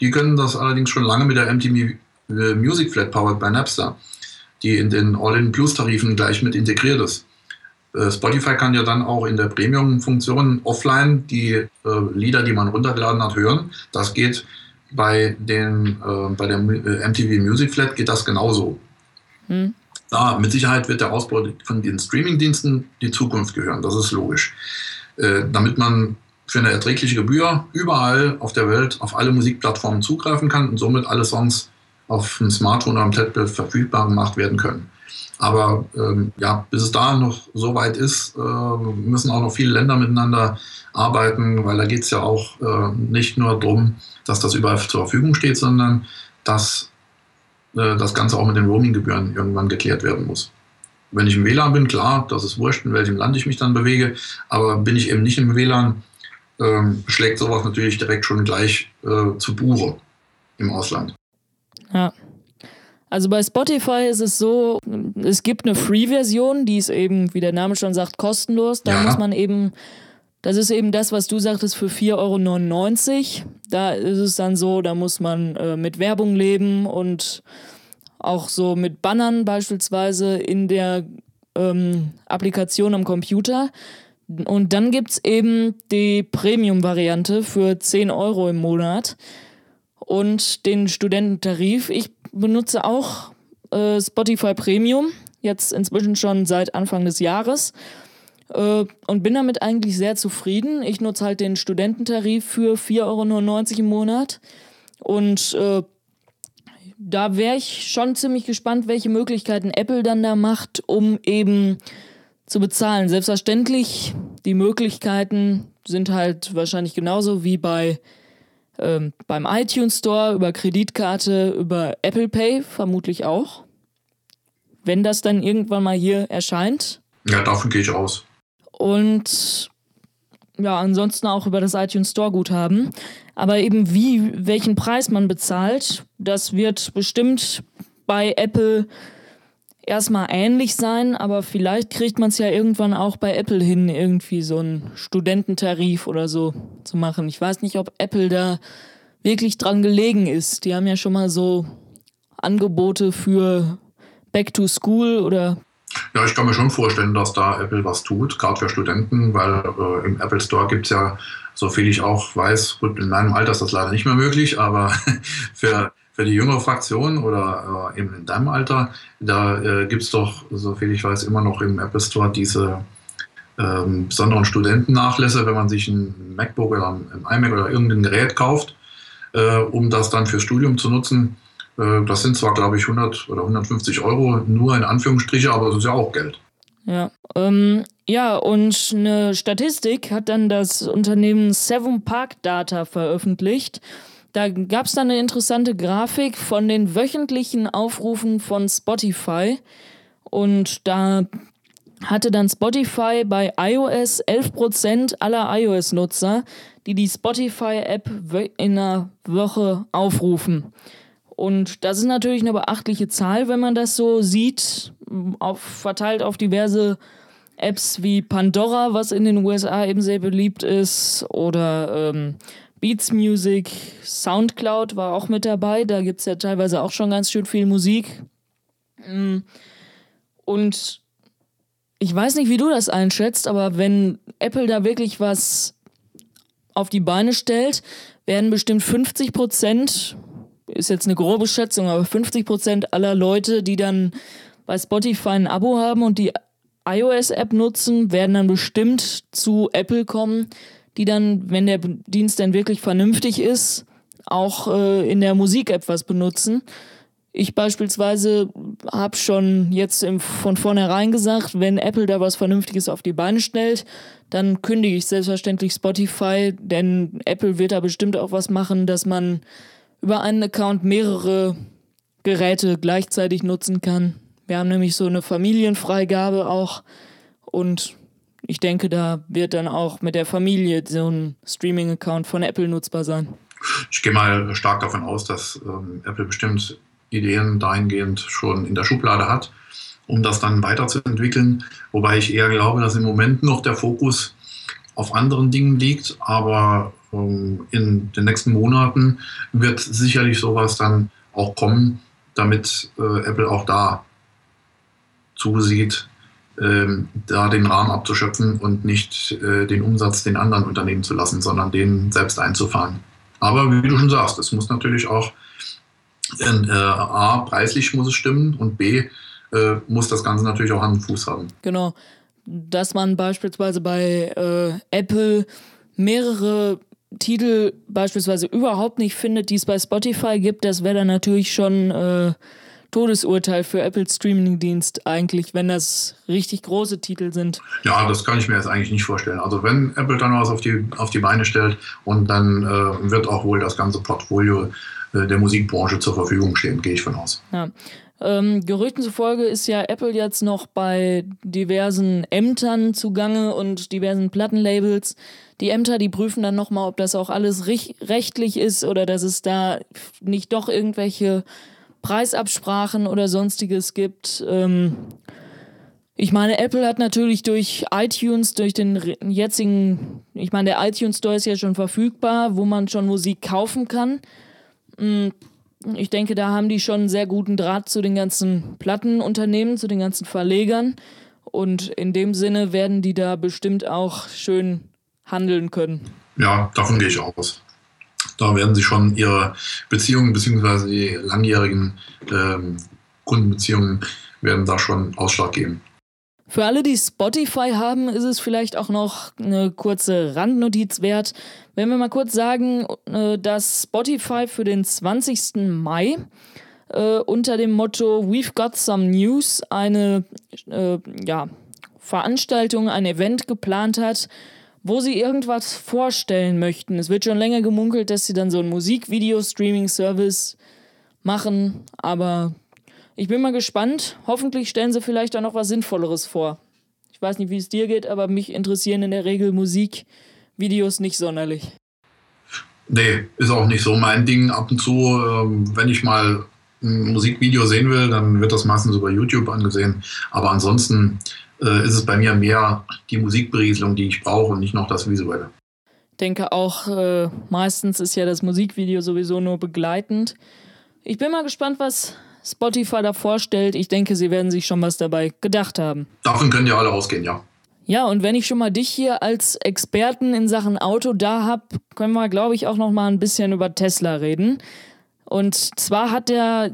die können das allerdings schon lange mit der MTV äh, Music Flat Powered bei Napster, die in den All-in-Plus-Tarifen gleich mit integriert ist. Äh, Spotify kann ja dann auch in der Premium-Funktion offline die äh, Lieder, die man runtergeladen hat, hören. Das geht bei, den, äh, bei der äh, MTV Music Flat geht das genauso. Hm. Da, mit Sicherheit wird der Ausbau von den Streamingdiensten die Zukunft gehören, das ist logisch. Äh, damit man für eine erträgliche Gebühr überall auf der Welt auf alle Musikplattformen zugreifen kann und somit alle Songs auf dem Smartphone oder am Tablet verfügbar gemacht werden können. Aber ähm, ja, bis es da noch so weit ist, äh, müssen auch noch viele Länder miteinander arbeiten, weil da geht es ja auch äh, nicht nur darum, dass das überall zur Verfügung steht, sondern dass äh, das Ganze auch mit den Roaming-Gebühren irgendwann geklärt werden muss. Wenn ich im WLAN bin, klar, das ist wurscht, in welchem Land ich mich dann bewege, aber bin ich eben nicht im WLAN, ähm, schlägt sowas natürlich direkt schon gleich äh, zu Buche im Ausland. Ja. Also bei Spotify ist es so, es gibt eine Free-Version, die ist eben, wie der Name schon sagt, kostenlos. Da ja. muss man eben das ist eben das, was du sagtest, für 4,99 Euro. Da ist es dann so, da muss man äh, mit Werbung leben und auch so mit Bannern beispielsweise in der ähm, Applikation am Computer. Und dann gibt es eben die Premium-Variante für 10 Euro im Monat und den Studententarif. Ich benutze auch äh, Spotify Premium, jetzt inzwischen schon seit Anfang des Jahres. Äh, und bin damit eigentlich sehr zufrieden. Ich nutze halt den Studententarif für 4,99 Euro im Monat. Und äh, da wäre ich schon ziemlich gespannt, welche Möglichkeiten Apple dann da macht, um eben zu bezahlen. Selbstverständlich, die Möglichkeiten sind halt wahrscheinlich genauso wie bei ähm, beim iTunes Store, über Kreditkarte, über Apple Pay, vermutlich auch. Wenn das dann irgendwann mal hier erscheint. Ja, davon gehe ich aus und ja, ansonsten auch über das iTunes Store Guthaben. Aber eben wie, welchen Preis man bezahlt, das wird bestimmt bei Apple erstmal ähnlich sein, aber vielleicht kriegt man es ja irgendwann auch bei Apple hin, irgendwie so einen Studententarif oder so zu machen. Ich weiß nicht, ob Apple da wirklich dran gelegen ist. Die haben ja schon mal so Angebote für Back to School oder ja, ich kann mir schon vorstellen, dass da Apple was tut, gerade für Studenten, weil äh, im Apple Store gibt es ja, so viel ich auch weiß, gut, in meinem Alter ist das leider nicht mehr möglich, aber für, für die jüngere Fraktion oder äh, eben in deinem Alter, da äh, gibt es doch, so viel ich weiß, immer noch im Apple Store diese ähm, besonderen Studentennachlässe, wenn man sich ein MacBook oder ein iMac oder irgendein Gerät kauft, äh, um das dann fürs Studium zu nutzen äh, das sind zwar, glaube ich, 100 oder 150 Euro nur in Anführungsstriche, aber das ist ja auch Geld. Ja, ähm, ja, und eine Statistik hat dann das Unternehmen Seven Park Data veröffentlicht. Da gab es dann eine interessante Grafik von den wöchentlichen Aufrufen von Spotify. Und da hatte dann Spotify bei iOS 11% aller iOS-Nutzer, die die Spotify-App in einer Woche aufrufen. Und das ist natürlich eine beachtliche Zahl, wenn man das so sieht, auf, verteilt auf diverse Apps wie Pandora, was in den USA eben sehr beliebt ist, oder ähm, Beats Music, Soundcloud war auch mit dabei. Da gibt es ja teilweise auch schon ganz schön viel Musik. Mm. Und ich weiß nicht, wie du das einschätzt, aber wenn Apple da wirklich was auf die Beine stellt, werden bestimmt 50 Prozent, ist jetzt eine grobe Schätzung, aber 50 Prozent aller Leute, die dann bei Spotify ein Abo haben und die iOS-App nutzen, werden dann bestimmt zu Apple kommen, die dann, wenn der Dienst dann wirklich vernünftig ist, auch äh, in der Musik-App was benutzen. Ich beispielsweise habe schon jetzt im, von vornherein gesagt, wenn Apple da was Vernünftiges auf die Beine stellt, dann kündige ich selbstverständlich Spotify, denn Apple wird da bestimmt auch was machen, dass man über einen Account mehrere Geräte gleichzeitig nutzen kann. Wir haben nämlich so eine Familienfreigabe auch und ich denke, da wird dann auch mit der Familie so ein Streaming-Account von Apple nutzbar sein. Ich gehe mal stark davon aus, dass ähm, Apple bestimmt Ideen dahingehend schon in der Schublade hat, um das dann weiterzuentwickeln. Wobei ich eher glaube, dass im Moment noch der Fokus auf anderen Dingen liegt, aber ähm, in den nächsten Monaten wird sicherlich sowas dann auch kommen, damit äh, Apple auch da zusieht, ähm, da den Rahmen abzuschöpfen und nicht äh, den Umsatz den anderen Unternehmen zu lassen, sondern den selbst einzufahren. Aber wie du schon sagst, es muss natürlich auch äh, A, preislich muss es stimmen und B, äh, muss das Ganze natürlich auch Hand und Fuß haben. Genau. Dass man beispielsweise bei äh, Apple mehrere Titel beispielsweise überhaupt nicht findet, die es bei Spotify gibt, das wäre dann natürlich schon äh, Todesurteil für Apples Streaming-Dienst eigentlich, wenn das richtig große Titel sind. Ja, das kann ich mir jetzt eigentlich nicht vorstellen. Also wenn Apple dann was auf die, auf die Beine stellt und dann äh, wird auch wohl das ganze Portfolio äh, der Musikbranche zur Verfügung stehen, gehe ich von aus. Ja. Ähm, Gerüchten zufolge ist ja Apple jetzt noch bei diversen Ämtern zugange und diversen Plattenlabels. Die Ämter, die prüfen dann nochmal, ob das auch alles rechtlich ist oder dass es da nicht doch irgendwelche Preisabsprachen oder sonstiges gibt. Ähm, ich meine, Apple hat natürlich durch iTunes, durch den jetzigen, ich meine, der iTunes Store ist ja schon verfügbar, wo man schon Musik kaufen kann. Mm, ich denke, da haben die schon einen sehr guten Draht zu den ganzen Plattenunternehmen, zu den ganzen Verlegern. Und in dem Sinne werden die da bestimmt auch schön handeln können. Ja, davon gehe ich aus. Da werden sie schon ihre Beziehungen bzw. die langjährigen ähm, Kundenbeziehungen werden da schon Ausschlag geben. Für alle, die Spotify haben, ist es vielleicht auch noch eine kurze Randnotiz wert. Wenn wir mal kurz sagen, äh, dass Spotify für den 20. Mai äh, unter dem Motto We've Got Some News eine äh, ja, Veranstaltung, ein Event geplant hat, wo sie irgendwas vorstellen möchten. Es wird schon länger gemunkelt, dass sie dann so ein Musikvideo-Streaming-Service machen, aber ich bin mal gespannt. Hoffentlich stellen sie vielleicht auch noch was Sinnvolleres vor. Ich weiß nicht, wie es dir geht, aber mich interessieren in der Regel Musikvideos nicht sonderlich. Nee, ist auch nicht so mein Ding. Ab und zu, ähm, wenn ich mal ein Musikvideo sehen will, dann wird das meistens über YouTube angesehen. Aber ansonsten äh, ist es bei mir mehr die Musikberieselung, die ich brauche und nicht noch das Visuelle. Ich denke auch, äh, meistens ist ja das Musikvideo sowieso nur begleitend. Ich bin mal gespannt, was Spotify da vorstellt. Ich denke, sie werden sich schon was dabei gedacht haben. Davon können ja alle ausgehen, ja. Ja, und wenn ich schon mal dich hier als Experten in Sachen Auto da habe, können wir, glaube ich, auch noch mal ein bisschen über Tesla reden. Und zwar hat der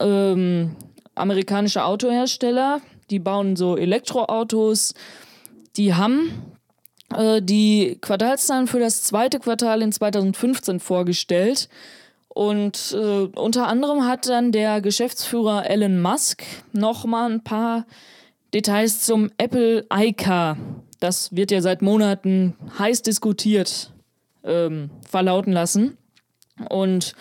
ähm, amerikanische Autohersteller, die bauen so Elektroautos, die haben äh, die Quartalszahlen für das zweite Quartal in 2015 vorgestellt. Und äh, unter anderem hat dann der Geschäftsführer Elon Musk noch mal ein paar Details zum Apple iCar. Das wird ja seit Monaten heiß diskutiert ähm, verlauten lassen. Und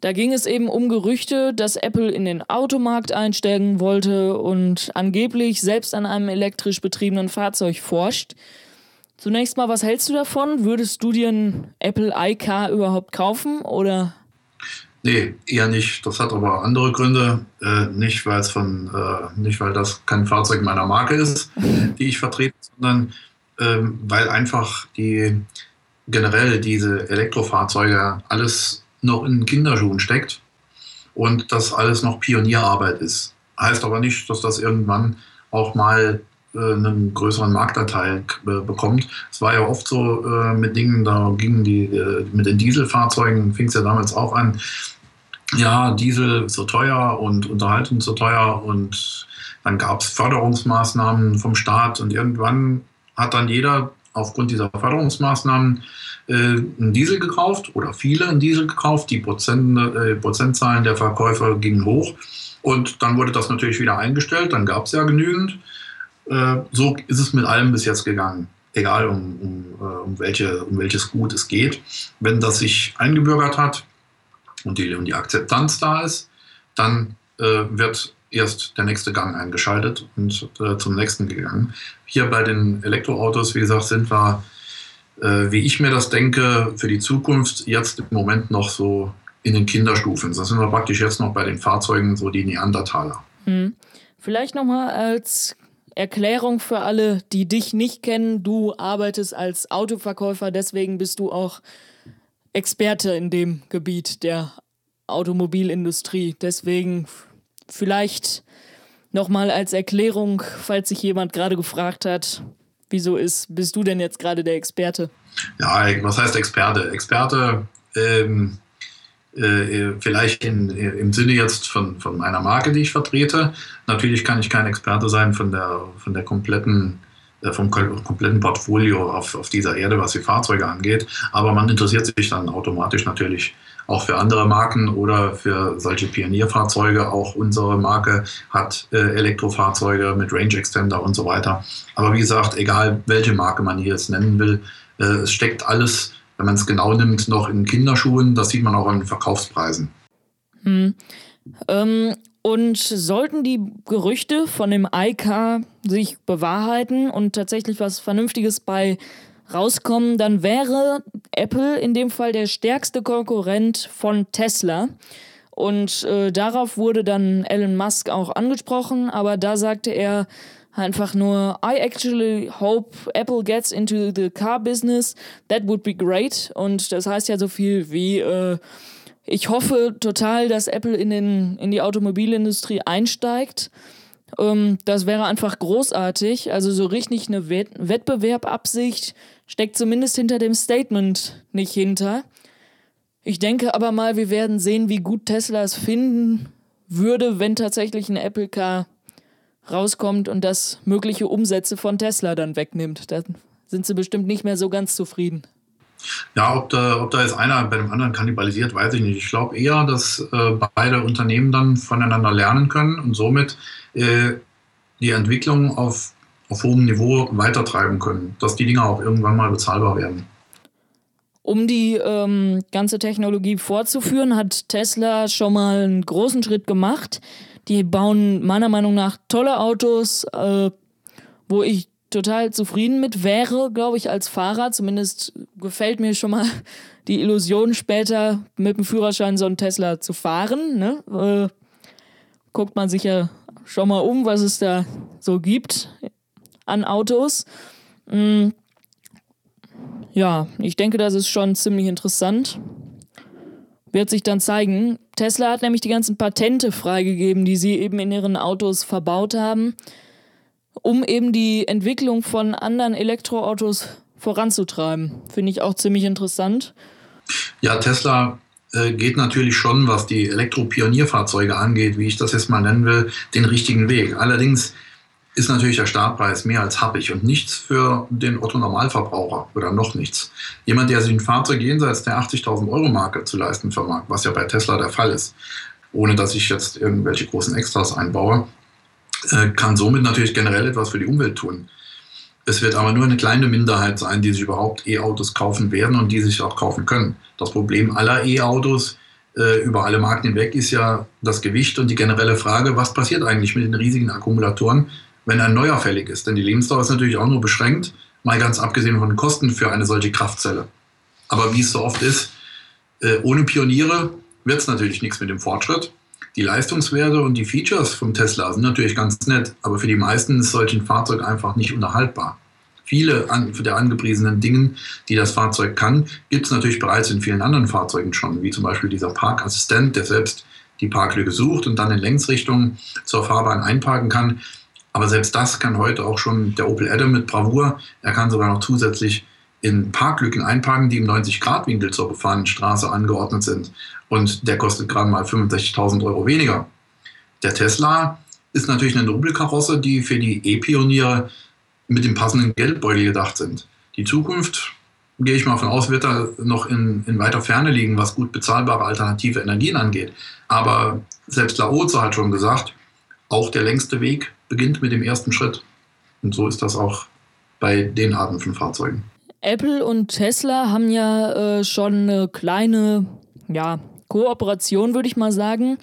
da ging es eben um Gerüchte, dass Apple in den Automarkt einsteigen wollte und angeblich selbst an einem elektrisch betriebenen Fahrzeug forscht. Zunächst mal, was hältst du davon? Würdest du dir ein Apple iCar überhaupt kaufen oder? Nee, eher nicht. Das hat aber andere Gründe. Äh, nicht, weil es von, äh, nicht, weil das kein Fahrzeug meiner Marke ist, die ich vertrete, sondern ähm, weil einfach die generell diese Elektrofahrzeuge alles noch in Kinderschuhen steckt und das alles noch Pionierarbeit ist. Heißt aber nicht, dass das irgendwann auch mal äh, einen größeren Marktanteil äh, bekommt. Es war ja oft so äh, mit Dingen, da gingen die äh, mit den Dieselfahrzeugen, fing es ja damals auch an, ja, Diesel so teuer und Unterhaltung so teuer und dann gab es Förderungsmaßnahmen vom Staat und irgendwann hat dann jeder aufgrund dieser Förderungsmaßnahmen einen Diesel gekauft oder viele einen Diesel gekauft. Die Prozent, äh, Prozentzahlen der Verkäufer gingen hoch und dann wurde das natürlich wieder eingestellt. Dann gab es ja genügend. Äh, so ist es mit allem bis jetzt gegangen. Egal um, um, äh, um, welche, um welches Gut es geht. Wenn das sich eingebürgert hat und die, und die Akzeptanz da ist, dann äh, wird erst der nächste Gang eingeschaltet und äh, zum nächsten gegangen. Hier bei den Elektroautos, wie gesagt, sind wir, äh, wie ich mir das denke, für die Zukunft jetzt im Moment noch so in den Kinderstufen. Da sind wir praktisch jetzt noch bei den Fahrzeugen so die Neandertaler. Hm. Vielleicht nochmal als Erklärung für alle, die dich nicht kennen. Du arbeitest als Autoverkäufer, deswegen bist du auch Experte in dem Gebiet der Automobilindustrie. Deswegen vielleicht nochmal als Erklärung, falls sich jemand gerade gefragt hat, wieso ist, bist du denn jetzt gerade der Experte? Ja, was heißt Experte? Experte ähm, äh, vielleicht in, im Sinne jetzt von, von meiner Marke, die ich vertrete. Natürlich kann ich kein Experte sein von der, von der kompletten äh, vom kompletten Portfolio auf, auf dieser Erde, was die Fahrzeuge angeht. Aber man interessiert sich dann automatisch natürlich auch für andere Marken oder für solche Pionierfahrzeuge. Auch unsere Marke hat äh, Elektrofahrzeuge mit Range Extender und so weiter. Aber wie gesagt, egal welche Marke man hier jetzt nennen will, äh, es steckt alles, wenn man es genau nimmt, noch in Kinderschuhen. Das sieht man auch an den Verkaufspreisen. Hm. Ähm, und sollten die Gerüchte von dem iCar sich bewahrheiten und tatsächlich was Vernünftiges bei rauskommen, dann wäre Apple in dem Fall der stärkste Konkurrent von Tesla. Und äh, darauf wurde dann Elon Musk auch angesprochen, aber da sagte er einfach nur, I actually hope Apple gets into the car business. That would be great. Und das heißt ja so viel wie, äh, ich hoffe total, dass Apple in, den, in die Automobilindustrie einsteigt. Ähm, das wäre einfach großartig. Also so richtig eine Wett Wettbewerbabsicht steckt zumindest hinter dem Statement nicht hinter. Ich denke aber mal, wir werden sehen, wie gut Tesla es finden würde, wenn tatsächlich ein Apple Car rauskommt und das mögliche Umsätze von Tesla dann wegnimmt. Dann sind sie bestimmt nicht mehr so ganz zufrieden. Ja, ob da, ob da jetzt einer bei dem anderen kannibalisiert, weiß ich nicht. Ich glaube eher, dass äh, beide Unternehmen dann voneinander lernen können und somit äh, die Entwicklung auf auf hohem Niveau weitertreiben können, dass die Dinger auch irgendwann mal bezahlbar werden. Um die ähm, ganze Technologie fortzuführen, hat Tesla schon mal einen großen Schritt gemacht. Die bauen meiner Meinung nach tolle Autos, äh, wo ich total zufrieden mit wäre, glaube ich, als Fahrer. Zumindest gefällt mir schon mal die Illusion, später mit dem Führerschein so einen Tesla zu fahren. Ne? Äh, guckt man sich ja schon mal um, was es da so gibt an Autos. Mm, ja, ich denke, das ist schon ziemlich interessant. Wird sich dann zeigen. Tesla hat nämlich die ganzen Patente freigegeben, die sie eben in ihren Autos verbaut haben, um eben die Entwicklung von anderen Elektroautos voranzutreiben. Finde ich auch ziemlich interessant. Ja, Tesla äh, geht natürlich schon, was die Elektropionierfahrzeuge angeht, wie ich das jetzt mal nennen will, den richtigen Weg. Allerdings ist natürlich der Startpreis mehr als happig und nichts für den Otto-Normalverbraucher oder noch nichts. Jemand, der sich ein Fahrzeug jenseits der 80.000 Euro Marke zu leisten vermag, was ja bei Tesla der Fall ist, ohne dass ich jetzt irgendwelche großen Extras einbaue, kann somit natürlich generell etwas für die Umwelt tun. Es wird aber nur eine kleine Minderheit sein, die sich überhaupt E-Autos kaufen werden und die sich auch kaufen können. Das Problem aller E-Autos äh, über alle Marken hinweg ist ja das Gewicht und die generelle Frage, was passiert eigentlich mit den riesigen Akkumulatoren, wenn ein neuer fällig ist. Denn die Lebensdauer ist natürlich auch nur beschränkt, mal ganz abgesehen von den Kosten für eine solche Kraftzelle. Aber wie es so oft ist, äh, ohne Pioniere wird es natürlich nichts mit dem Fortschritt. Die Leistungswerte und die Features vom Tesla sind natürlich ganz nett, aber für die meisten ist solch ein Fahrzeug einfach nicht unterhaltbar. Viele an, der angepriesenen Dingen, die das Fahrzeug kann, gibt es natürlich bereits in vielen anderen Fahrzeugen schon, wie zum Beispiel dieser Parkassistent, der selbst die Parklücke sucht und dann in Längsrichtung zur Fahrbahn einparken kann. Aber selbst das kann heute auch schon der Opel Adam mit Bravour. Er kann sogar noch zusätzlich in Parklücken einparken, die im 90-Grad-Winkel zur befahrenen Straße angeordnet sind. Und der kostet gerade mal 65.000 Euro weniger. Der Tesla ist natürlich eine Nobelkarosse, die für die E-Pioniere mit dem passenden Geldbeutel gedacht sind. Die Zukunft, gehe ich mal von aus, wird da noch in, in weiter Ferne liegen, was gut bezahlbare alternative Energien angeht. Aber selbst Laoze hat schon gesagt, auch der längste Weg beginnt mit dem ersten Schritt. Und so ist das auch bei den Arten von Fahrzeugen. Apple und Tesla haben ja äh, schon eine kleine ja, Kooperation, würde ich mal sagen.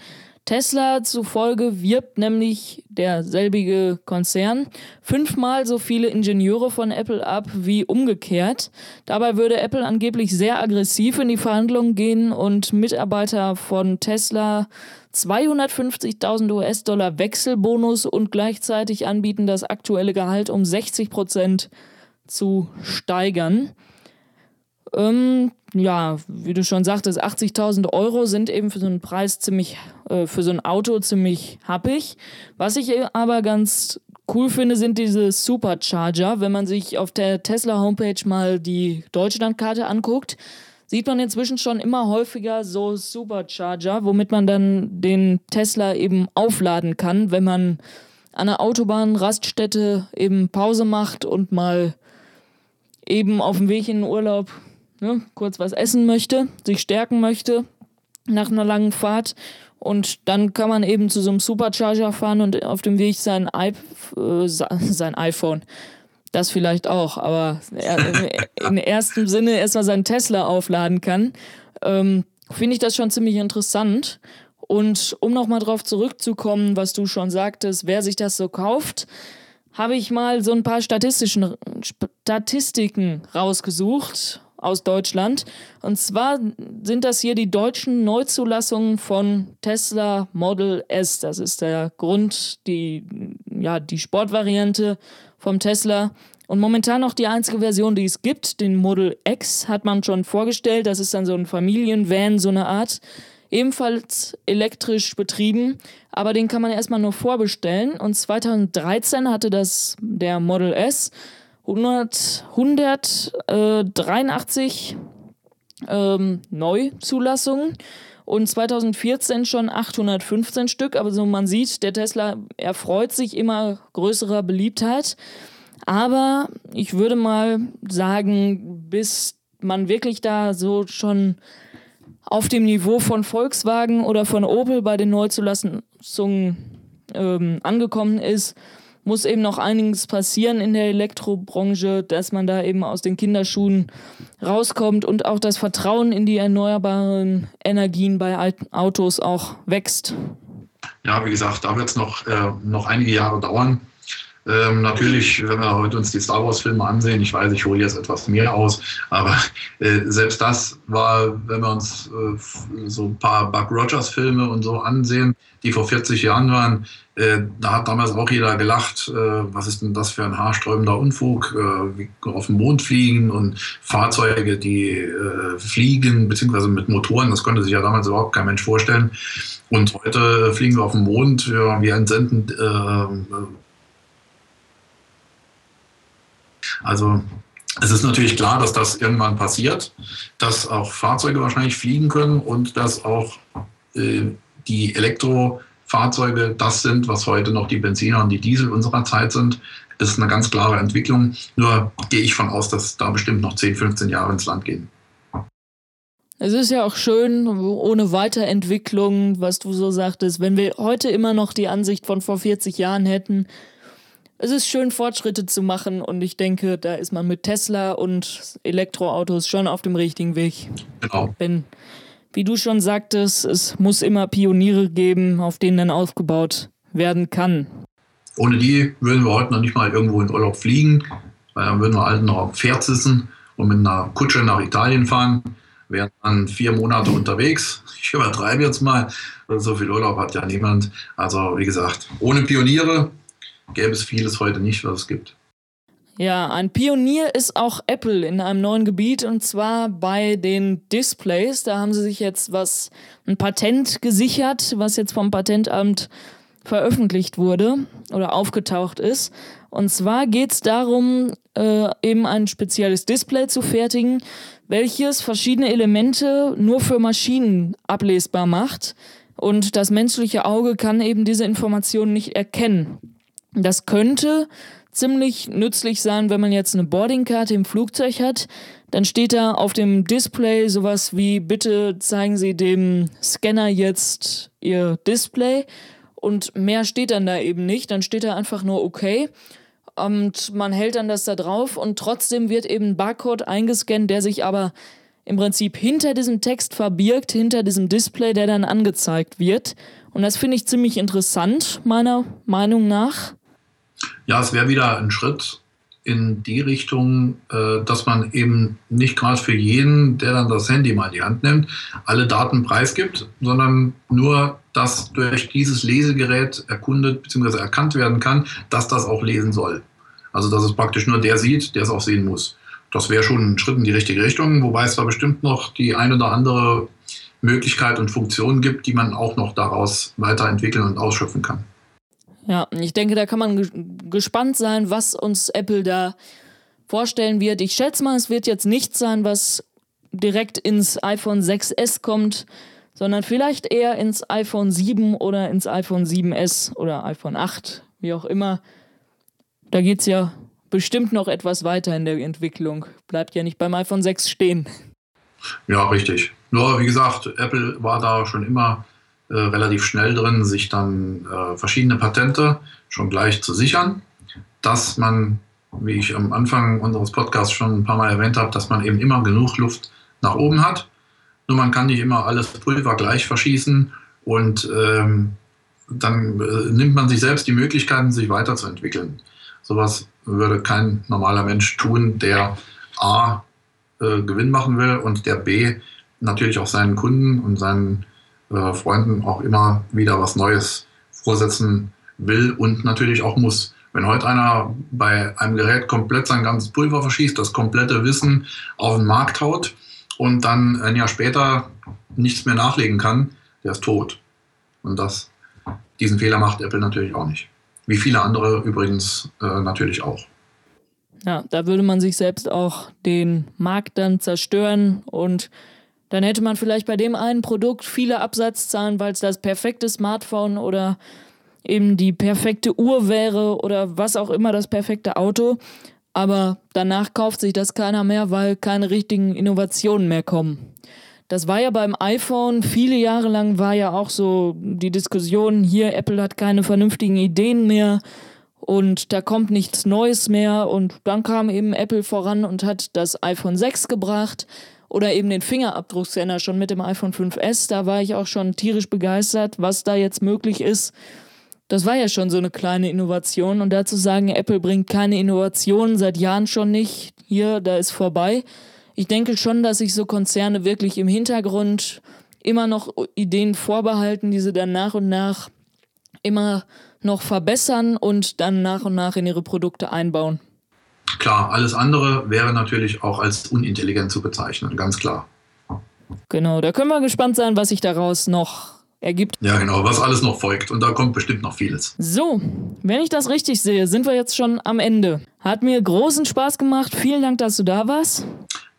Tesla zufolge wirbt nämlich derselbige Konzern fünfmal so viele Ingenieure von Apple ab wie umgekehrt. Dabei würde Apple angeblich sehr aggressiv in die Verhandlungen gehen und Mitarbeiter von Tesla 250.000 US-Dollar Wechselbonus und gleichzeitig anbieten, das aktuelle Gehalt um 60 Prozent zu steigern. Ähm, ja, wie du schon sagtest, 80.000 Euro sind eben für so einen Preis ziemlich, äh, für so ein Auto ziemlich happig. Was ich aber ganz cool finde, sind diese Supercharger. Wenn man sich auf der Tesla Homepage mal die Deutschlandkarte anguckt, sieht man inzwischen schon immer häufiger so Supercharger, womit man dann den Tesla eben aufladen kann, wenn man an der Autobahn Raststätte eben Pause macht und mal eben auf dem Weg in den Urlaub ne, kurz was essen möchte, sich stärken möchte nach einer langen Fahrt. Und dann kann man eben zu so einem Supercharger fahren und auf dem Weg sein, I äh, sein iPhone. Das vielleicht auch, aber im ersten Sinne erstmal seinen Tesla aufladen kann. Ähm, Finde ich das schon ziemlich interessant. Und um nochmal drauf zurückzukommen, was du schon sagtest, wer sich das so kauft, habe ich mal so ein paar statistischen, Statistiken rausgesucht aus Deutschland. Und zwar sind das hier die deutschen Neuzulassungen von Tesla Model S. Das ist der Grund, die, ja, die Sportvariante vom Tesla. Und momentan noch die einzige Version, die es gibt, den Model X, hat man schon vorgestellt. Das ist dann so ein Familienvan, so eine Art. Ebenfalls elektrisch betrieben, aber den kann man erstmal nur vorbestellen. Und 2013 hatte das der Model S 100, 183 äh, ähm, Neuzulassungen und 2014 schon 815 Stück. Aber so man sieht, der Tesla erfreut sich immer größerer Beliebtheit. Aber ich würde mal sagen, bis man wirklich da so schon auf dem Niveau von Volkswagen oder von Opel bei den Neuzulassungen ähm, angekommen ist, muss eben noch einiges passieren in der Elektrobranche, dass man da eben aus den Kinderschuhen rauskommt und auch das Vertrauen in die erneuerbaren Energien bei Autos auch wächst. Ja, wie gesagt, da wird es noch, äh, noch einige Jahre dauern. Ähm, natürlich, wenn wir heute uns die Star Wars-Filme ansehen, ich weiß, ich hole jetzt etwas mehr aus, aber äh, selbst das war, wenn wir uns äh, so ein paar Buck Rogers-Filme und so ansehen, die vor 40 Jahren waren, äh, da hat damals auch jeder gelacht, äh, was ist denn das für ein haarsträubender Unfug, äh, wie auf dem Mond fliegen und Fahrzeuge, die äh, fliegen, beziehungsweise mit Motoren, das konnte sich ja damals überhaupt kein Mensch vorstellen. Und heute fliegen wir auf dem Mond, ja, wir entsenden Also es ist natürlich klar, dass das irgendwann passiert, dass auch Fahrzeuge wahrscheinlich fliegen können und dass auch äh, die Elektrofahrzeuge das sind, was heute noch die Benziner und die Diesel unserer Zeit sind. Das ist eine ganz klare Entwicklung. Nur gehe ich von aus, dass da bestimmt noch 10, 15 Jahre ins Land gehen. Es ist ja auch schön, ohne Weiterentwicklung, was du so sagtest, wenn wir heute immer noch die Ansicht von vor 40 Jahren hätten. Es ist schön, Fortschritte zu machen und ich denke, da ist man mit Tesla und Elektroautos schon auf dem richtigen Weg. Genau. Wenn, wie du schon sagtest, es muss immer Pioniere geben, auf denen dann aufgebaut werden kann. Ohne die würden wir heute noch nicht mal irgendwo in Urlaub fliegen, weil dann würden wir alle noch auf Pferd sitzen und mit einer Kutsche nach Italien fahren wären dann vier Monate unterwegs. Ich übertreibe jetzt mal, so viel Urlaub hat ja niemand. Also wie gesagt, ohne Pioniere gäbe es vieles heute nicht, was es gibt. Ja, ein Pionier ist auch Apple in einem neuen Gebiet und zwar bei den Displays. Da haben sie sich jetzt was, ein Patent gesichert, was jetzt vom Patentamt veröffentlicht wurde oder aufgetaucht ist. Und zwar geht es darum, äh, eben ein spezielles Display zu fertigen, welches verschiedene Elemente nur für Maschinen ablesbar macht. Und das menschliche Auge kann eben diese Informationen nicht erkennen. Das könnte ziemlich nützlich sein, wenn man jetzt eine Boardingkarte im Flugzeug hat. Dann steht da auf dem Display sowas wie, bitte zeigen Sie dem Scanner jetzt Ihr Display. Und mehr steht dann da eben nicht. Dann steht da einfach nur okay. Und man hält dann das da drauf und trotzdem wird eben ein Barcode eingescannt, der sich aber im Prinzip hinter diesem Text verbirgt, hinter diesem Display, der dann angezeigt wird. Und das finde ich ziemlich interessant, meiner Meinung nach. Ja, es wäre wieder ein Schritt in die Richtung, äh, dass man eben nicht gerade für jeden, der dann das Handy mal in die Hand nimmt, alle Daten preisgibt, sondern nur, dass durch dieses Lesegerät erkundet bzw. erkannt werden kann, dass das auch lesen soll. Also dass es praktisch nur der sieht, der es auch sehen muss. Das wäre schon ein Schritt in die richtige Richtung, wobei es da bestimmt noch die eine oder andere Möglichkeit und Funktion gibt, die man auch noch daraus weiterentwickeln und ausschöpfen kann. Ja, ich denke, da kann man gespannt sein, was uns Apple da vorstellen wird. Ich schätze mal, es wird jetzt nicht sein, was direkt ins iPhone 6S kommt, sondern vielleicht eher ins iPhone 7 oder ins iPhone 7S oder iPhone 8, wie auch immer. Da geht es ja bestimmt noch etwas weiter in der Entwicklung. Bleibt ja nicht beim iPhone 6 stehen. Ja, richtig. Nur, wie gesagt, Apple war da schon immer äh, relativ schnell drin, sich dann äh, verschiedene Patente schon gleich zu sichern, dass man, wie ich am Anfang unseres Podcasts schon ein paar Mal erwähnt habe, dass man eben immer genug Luft nach oben hat. Nur man kann nicht immer alles Pulver gleich verschießen und ähm, dann äh, nimmt man sich selbst die Möglichkeiten, sich weiterzuentwickeln. Sowas würde kein normaler Mensch tun, der A äh, Gewinn machen will und der B natürlich auch seinen Kunden und seinen äh, Freunden auch immer wieder was Neues vorsetzen will und natürlich auch muss. Wenn heute einer bei einem Gerät komplett sein ganzes Pulver verschießt, das komplette Wissen auf den Markt haut und dann ein Jahr später nichts mehr nachlegen kann, der ist tot. Und das, diesen Fehler macht Apple natürlich auch nicht. Wie viele andere übrigens äh, natürlich auch. Ja, da würde man sich selbst auch den Markt dann zerstören und dann hätte man vielleicht bei dem einen Produkt viele Absatzzahlen, weil es das perfekte Smartphone oder eben die perfekte Uhr wäre oder was auch immer das perfekte Auto. Aber danach kauft sich das keiner mehr, weil keine richtigen Innovationen mehr kommen. Das war ja beim iPhone viele Jahre lang war ja auch so die Diskussion hier, Apple hat keine vernünftigen Ideen mehr und da kommt nichts Neues mehr und dann kam eben Apple voran und hat das iPhone 6 gebracht, oder eben den Fingerabdruckscanner schon mit dem iPhone 5S. Da war ich auch schon tierisch begeistert, was da jetzt möglich ist. Das war ja schon so eine kleine Innovation. Und dazu sagen, Apple bringt keine Innovation, seit Jahren schon nicht. Hier, da ist vorbei. Ich denke schon, dass sich so Konzerne wirklich im Hintergrund immer noch Ideen vorbehalten, die sie dann nach und nach immer noch verbessern und dann nach und nach in ihre Produkte einbauen. Klar, alles andere wäre natürlich auch als unintelligent zu bezeichnen, ganz klar. Genau, da können wir gespannt sein, was sich daraus noch ergibt. Ja, genau, was alles noch folgt. Und da kommt bestimmt noch vieles. So, wenn ich das richtig sehe, sind wir jetzt schon am Ende. Hat mir großen Spaß gemacht. Vielen Dank, dass du da warst.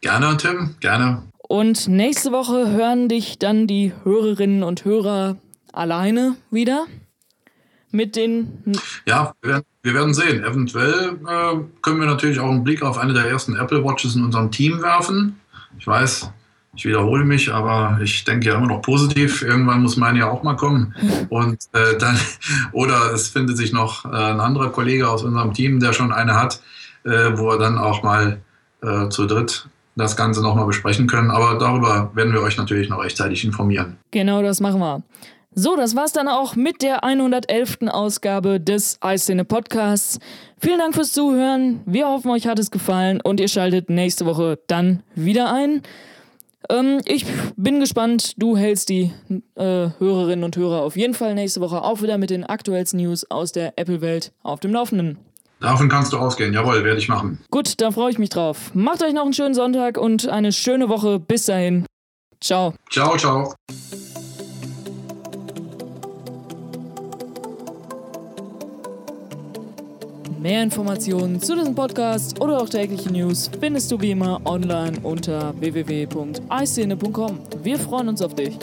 Gerne, Tim, gerne. Und nächste Woche hören dich dann die Hörerinnen und Hörer alleine wieder mit den. Ja, wir werden, wir werden sehen. Eventuell äh, können wir natürlich auch einen Blick auf eine der ersten Apple Watches in unserem Team werfen. Ich weiß, ich wiederhole mich, aber ich denke ja immer noch positiv. Irgendwann muss meine ja auch mal kommen. Und äh, dann, oder es findet sich noch äh, ein anderer Kollege aus unserem Team, der schon eine hat, äh, wo wir dann auch mal äh, zu dritt das Ganze nochmal besprechen können. Aber darüber werden wir euch natürlich noch rechtzeitig informieren. Genau, das machen wir. So, das war's dann auch mit der 111. Ausgabe des Eiszene Podcasts. Vielen Dank fürs Zuhören. Wir hoffen, euch hat es gefallen und ihr schaltet nächste Woche dann wieder ein. Ähm, ich bin gespannt. Du hältst die äh, Hörerinnen und Hörer auf jeden Fall nächste Woche auch wieder mit den aktuellsten News aus der Apple-Welt auf dem Laufenden. Davon kannst du ausgehen. Jawohl, werde ich machen. Gut, da freue ich mich drauf. Macht euch noch einen schönen Sonntag und eine schöne Woche. Bis dahin. Ciao. Ciao, ciao. Mehr Informationen zu diesem Podcast oder auch tägliche News findest du wie immer online unter www.eiszene.com. Wir freuen uns auf dich.